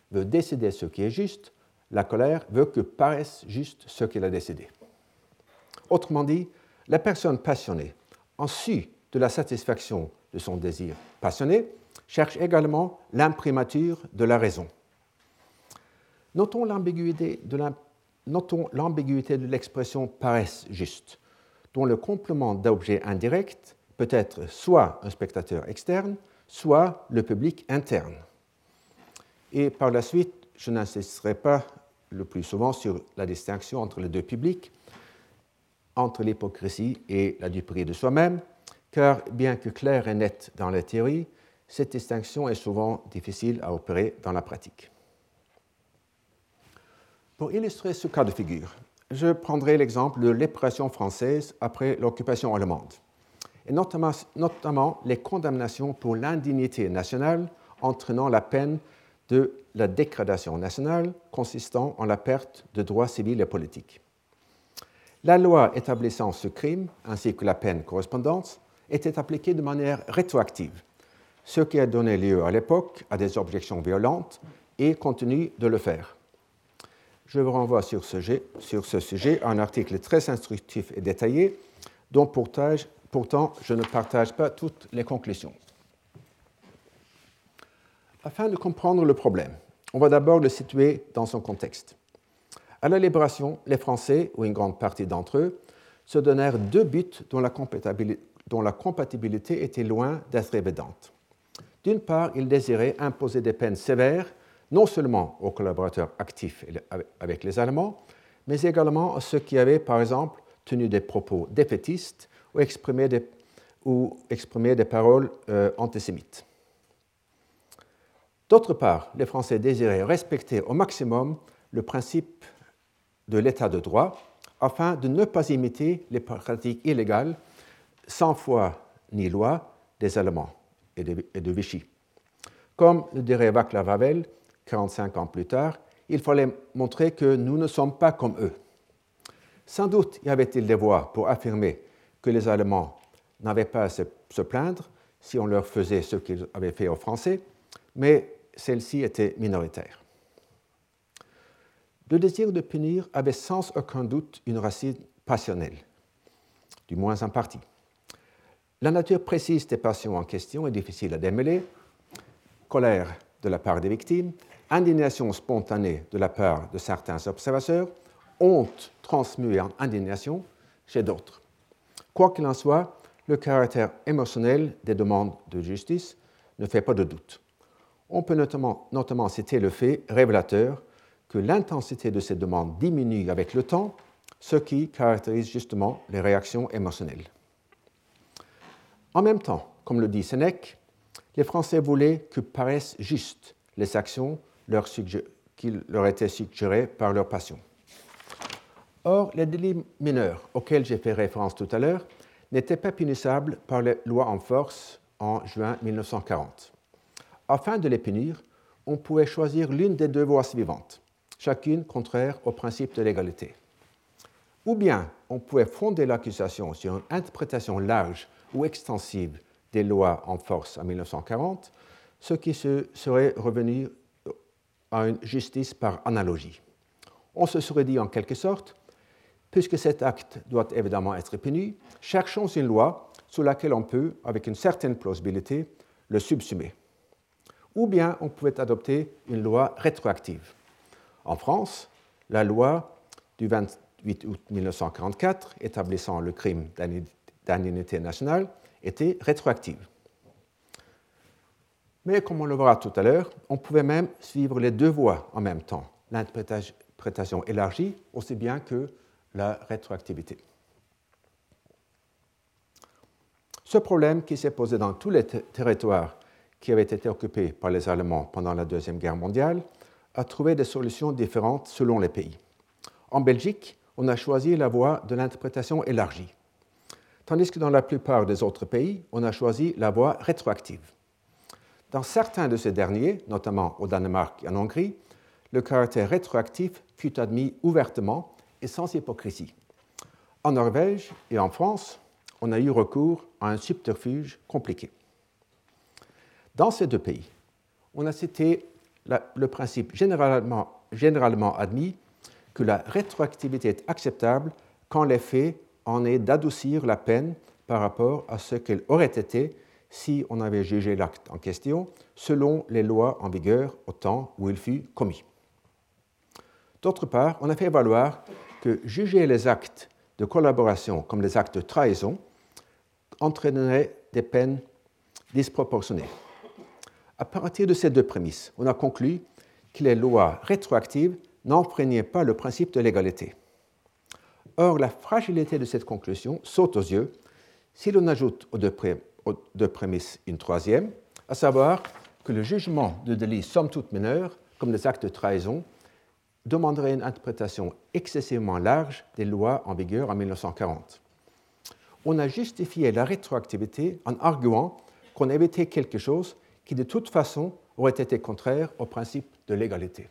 veut décider ce qui est juste, la colère veut que paraisse juste ce qu'elle a décidé. Autrement dit, la personne passionnée, en su de la satisfaction de son désir passionné, cherche également l'imprimature de la raison. Notons l'ambiguïté de l'expression paraisse juste dont le complément d'objet indirect peut être soit un spectateur externe, soit le public interne. Et par la suite, je n'insisterai pas le plus souvent sur la distinction entre les deux publics, entre l'hypocrisie et la duperie de soi-même, car bien que claire et nette dans la théorie, cette distinction est souvent difficile à opérer dans la pratique. Pour illustrer ce cas de figure, je prendrai l'exemple de l'épression française après l'occupation allemande, et notamment, notamment les condamnations pour l'indignité nationale entraînant la peine de la dégradation nationale consistant en la perte de droits civils et politiques. La loi établissant ce crime, ainsi que la peine correspondante, était appliquée de manière rétroactive, ce qui a donné lieu à l'époque à des objections violentes et continue de le faire je vous renvoie sur ce, sujet à un article très instructif et détaillé, dont pourtant je ne partage pas toutes les conclusions. Afin de comprendre le problème, on va d'abord le situer dans son contexte. À la Libération, les Français, ou une grande partie d'entre eux, se donnèrent deux buts dont la, dont la compatibilité était loin d'être évidente. D'une part, ils désiraient imposer des peines sévères non seulement aux collaborateurs actifs avec les Allemands, mais également à ceux qui avaient, par exemple, tenu des propos défaitistes ou exprimé des, ou des paroles euh, antisémites. D'autre part, les Français désiraient respecter au maximum le principe de l'état de droit afin de ne pas imiter les pratiques illégales sans foi ni loi des Allemands et de, Vichy. Comme le dirait Václav Havel, 45 ans plus tard, il fallait montrer que nous ne sommes pas comme eux. Sans doute y avait-il des voix pour affirmer que les Allemands n'avaient pas à se plaindre si on leur faisait ce qu'ils avaient fait aux Français, mais celles-ci étaient minoritaires. Le désir de punir avait sans aucun doute une racine passionnelle, du moins en partie. La nature précise des passions en question est difficile à démêler. Colère de la part des victimes, indignation spontanée de la part de certains observateurs, honte transmuée en indignation chez d'autres. Quoi qu'il en soit, le caractère émotionnel des demandes de justice ne fait pas de doute. On peut notamment, notamment citer le fait révélateur que l'intensité de ces demandes diminue avec le temps, ce qui caractérise justement les réactions émotionnelles. En même temps, comme le dit Sénèque, les Français voulaient que paraissent justes les actions qui leur étaient suggérées par leur passion. Or, les délits mineurs auxquels j'ai fait référence tout à l'heure n'étaient pas punissables par les lois en force en juin 1940. Afin de les punir, on pouvait choisir l'une des deux voies suivantes, chacune contraire au principe de l'égalité. Ou bien on pouvait fonder l'accusation sur une interprétation large ou extensive des lois en force en 1940, ce qui serait revenu à une justice par analogie. On se serait dit en quelque sorte, puisque cet acte doit évidemment être puni, cherchons une loi sous laquelle on peut, avec une certaine plausibilité, le subsumer. Ou bien on pouvait adopter une loi rétroactive. En France, la loi du 28 août 1944 établissant le crime d'indignité nationale était rétroactive. Mais comme on le verra tout à l'heure, on pouvait même suivre les deux voies en même temps, l'interprétation élargie aussi bien que la rétroactivité. Ce problème qui s'est posé dans tous les territoires qui avaient été occupés par les Allemands pendant la Deuxième Guerre mondiale a trouvé des solutions différentes selon les pays. En Belgique, on a choisi la voie de l'interprétation élargie, tandis que dans la plupart des autres pays, on a choisi la voie rétroactive. Dans certains de ces derniers, notamment au Danemark et en Hongrie, le caractère rétroactif fut admis ouvertement et sans hypocrisie. En Norvège et en France, on a eu recours à un subterfuge compliqué. Dans ces deux pays, on a cité le principe généralement, généralement admis que la rétroactivité est acceptable quand l'effet en est d'adoucir la peine par rapport à ce qu'elle aurait été si on avait jugé l'acte en question selon les lois en vigueur au temps où il fut commis. D'autre part, on a fait valoir que juger les actes de collaboration comme des actes de trahison entraînerait des peines disproportionnées. À partir de ces deux prémices, on a conclu que les lois rétroactives n'enfreignaient pas le principe de l'égalité. Or, la fragilité de cette conclusion saute aux yeux si l'on ajoute aux deux, prémices une troisième, à savoir que le jugement de délits somme toute mineurs, comme les actes de trahison, demanderait une interprétation excessivement large des lois en vigueur en 1940. On a justifié la rétroactivité en arguant qu'on évitait quelque chose qui de toute façon aurait été contraire au principe de l'égalité.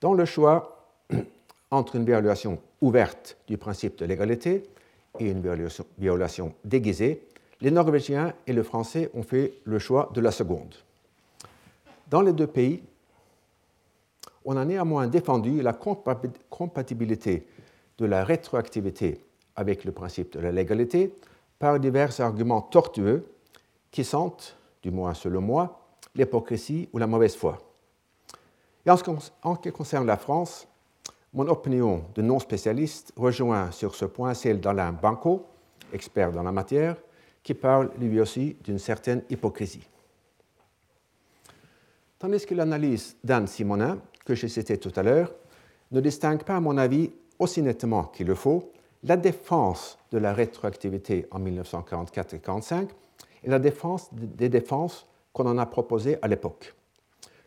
Dans le choix entre une violation ouverte du principe de l'égalité et une violation, déguisée, les Norvégiens et les Français ont fait le choix de la seconde. Dans les deux pays, on a néanmoins défendu la compatibilité de la rétroactivité avec le principe de la légalité par divers arguments tortueux qui sentent, du moins selon moi, l'hypocrisie ou la mauvaise foi. Et en ce qui concerne la France, mon opinion de non-spécialiste rejoint sur ce point celle d'Alain Banco, expert dans la matière, qui parle lui aussi d'une certaine hypocrisie. Tandis que l'analyse d'Anne Simonin, que j'ai citée tout à l'heure, ne distingue pas, à mon avis, aussi nettement qu'il le faut, la défense de la rétroactivité en 1944 et 1945 et la défense des défenses qu'on en a proposées à l'époque.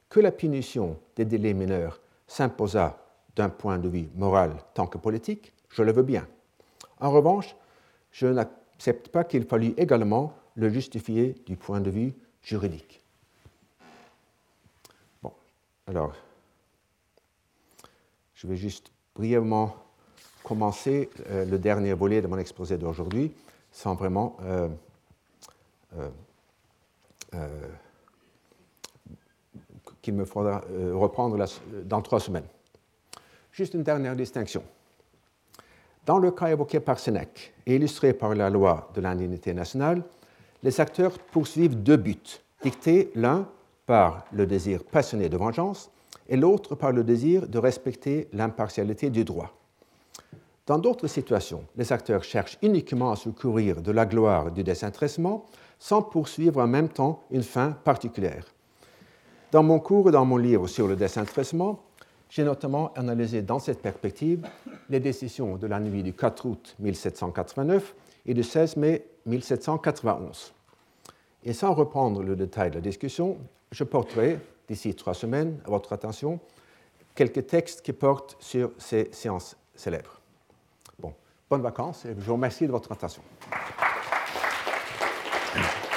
Que la punition des délais mineurs s'imposa d'un point de vue moral tant que politique, je le veux bien. En revanche, je n'accepte pas qu'il fallut également le justifier du point de vue juridique. Bon, alors, je vais juste brièvement commencer euh, le dernier volet de mon exposé d'aujourd'hui sans vraiment euh, euh, qu'il me faudra reprendre dans trois semaines. Juste une dernière distinction. Dans le cas évoqué par Sénèque et illustré par la loi de l'indignité nationale, les acteurs poursuivent deux buts, dictés l'un par le désir passionné de vengeance et l'autre par le désir de respecter l'impartialité du droit. Dans d'autres situations, les acteurs cherchent uniquement à secourir de la gloire du désintéressement sans poursuivre en même temps une fin particulière. Dans mon cours et dans mon livre sur le désintéressement, j'ai notamment analysé dans cette perspective les décisions de la nuit du 4 août 1789 et du 16 mai 1791. Et sans reprendre le détail de la discussion, je porterai, d'ici trois semaines, à votre attention, quelques textes qui portent sur ces séances célèbres. Bon, bonnes vacances et je vous remercie de votre attention.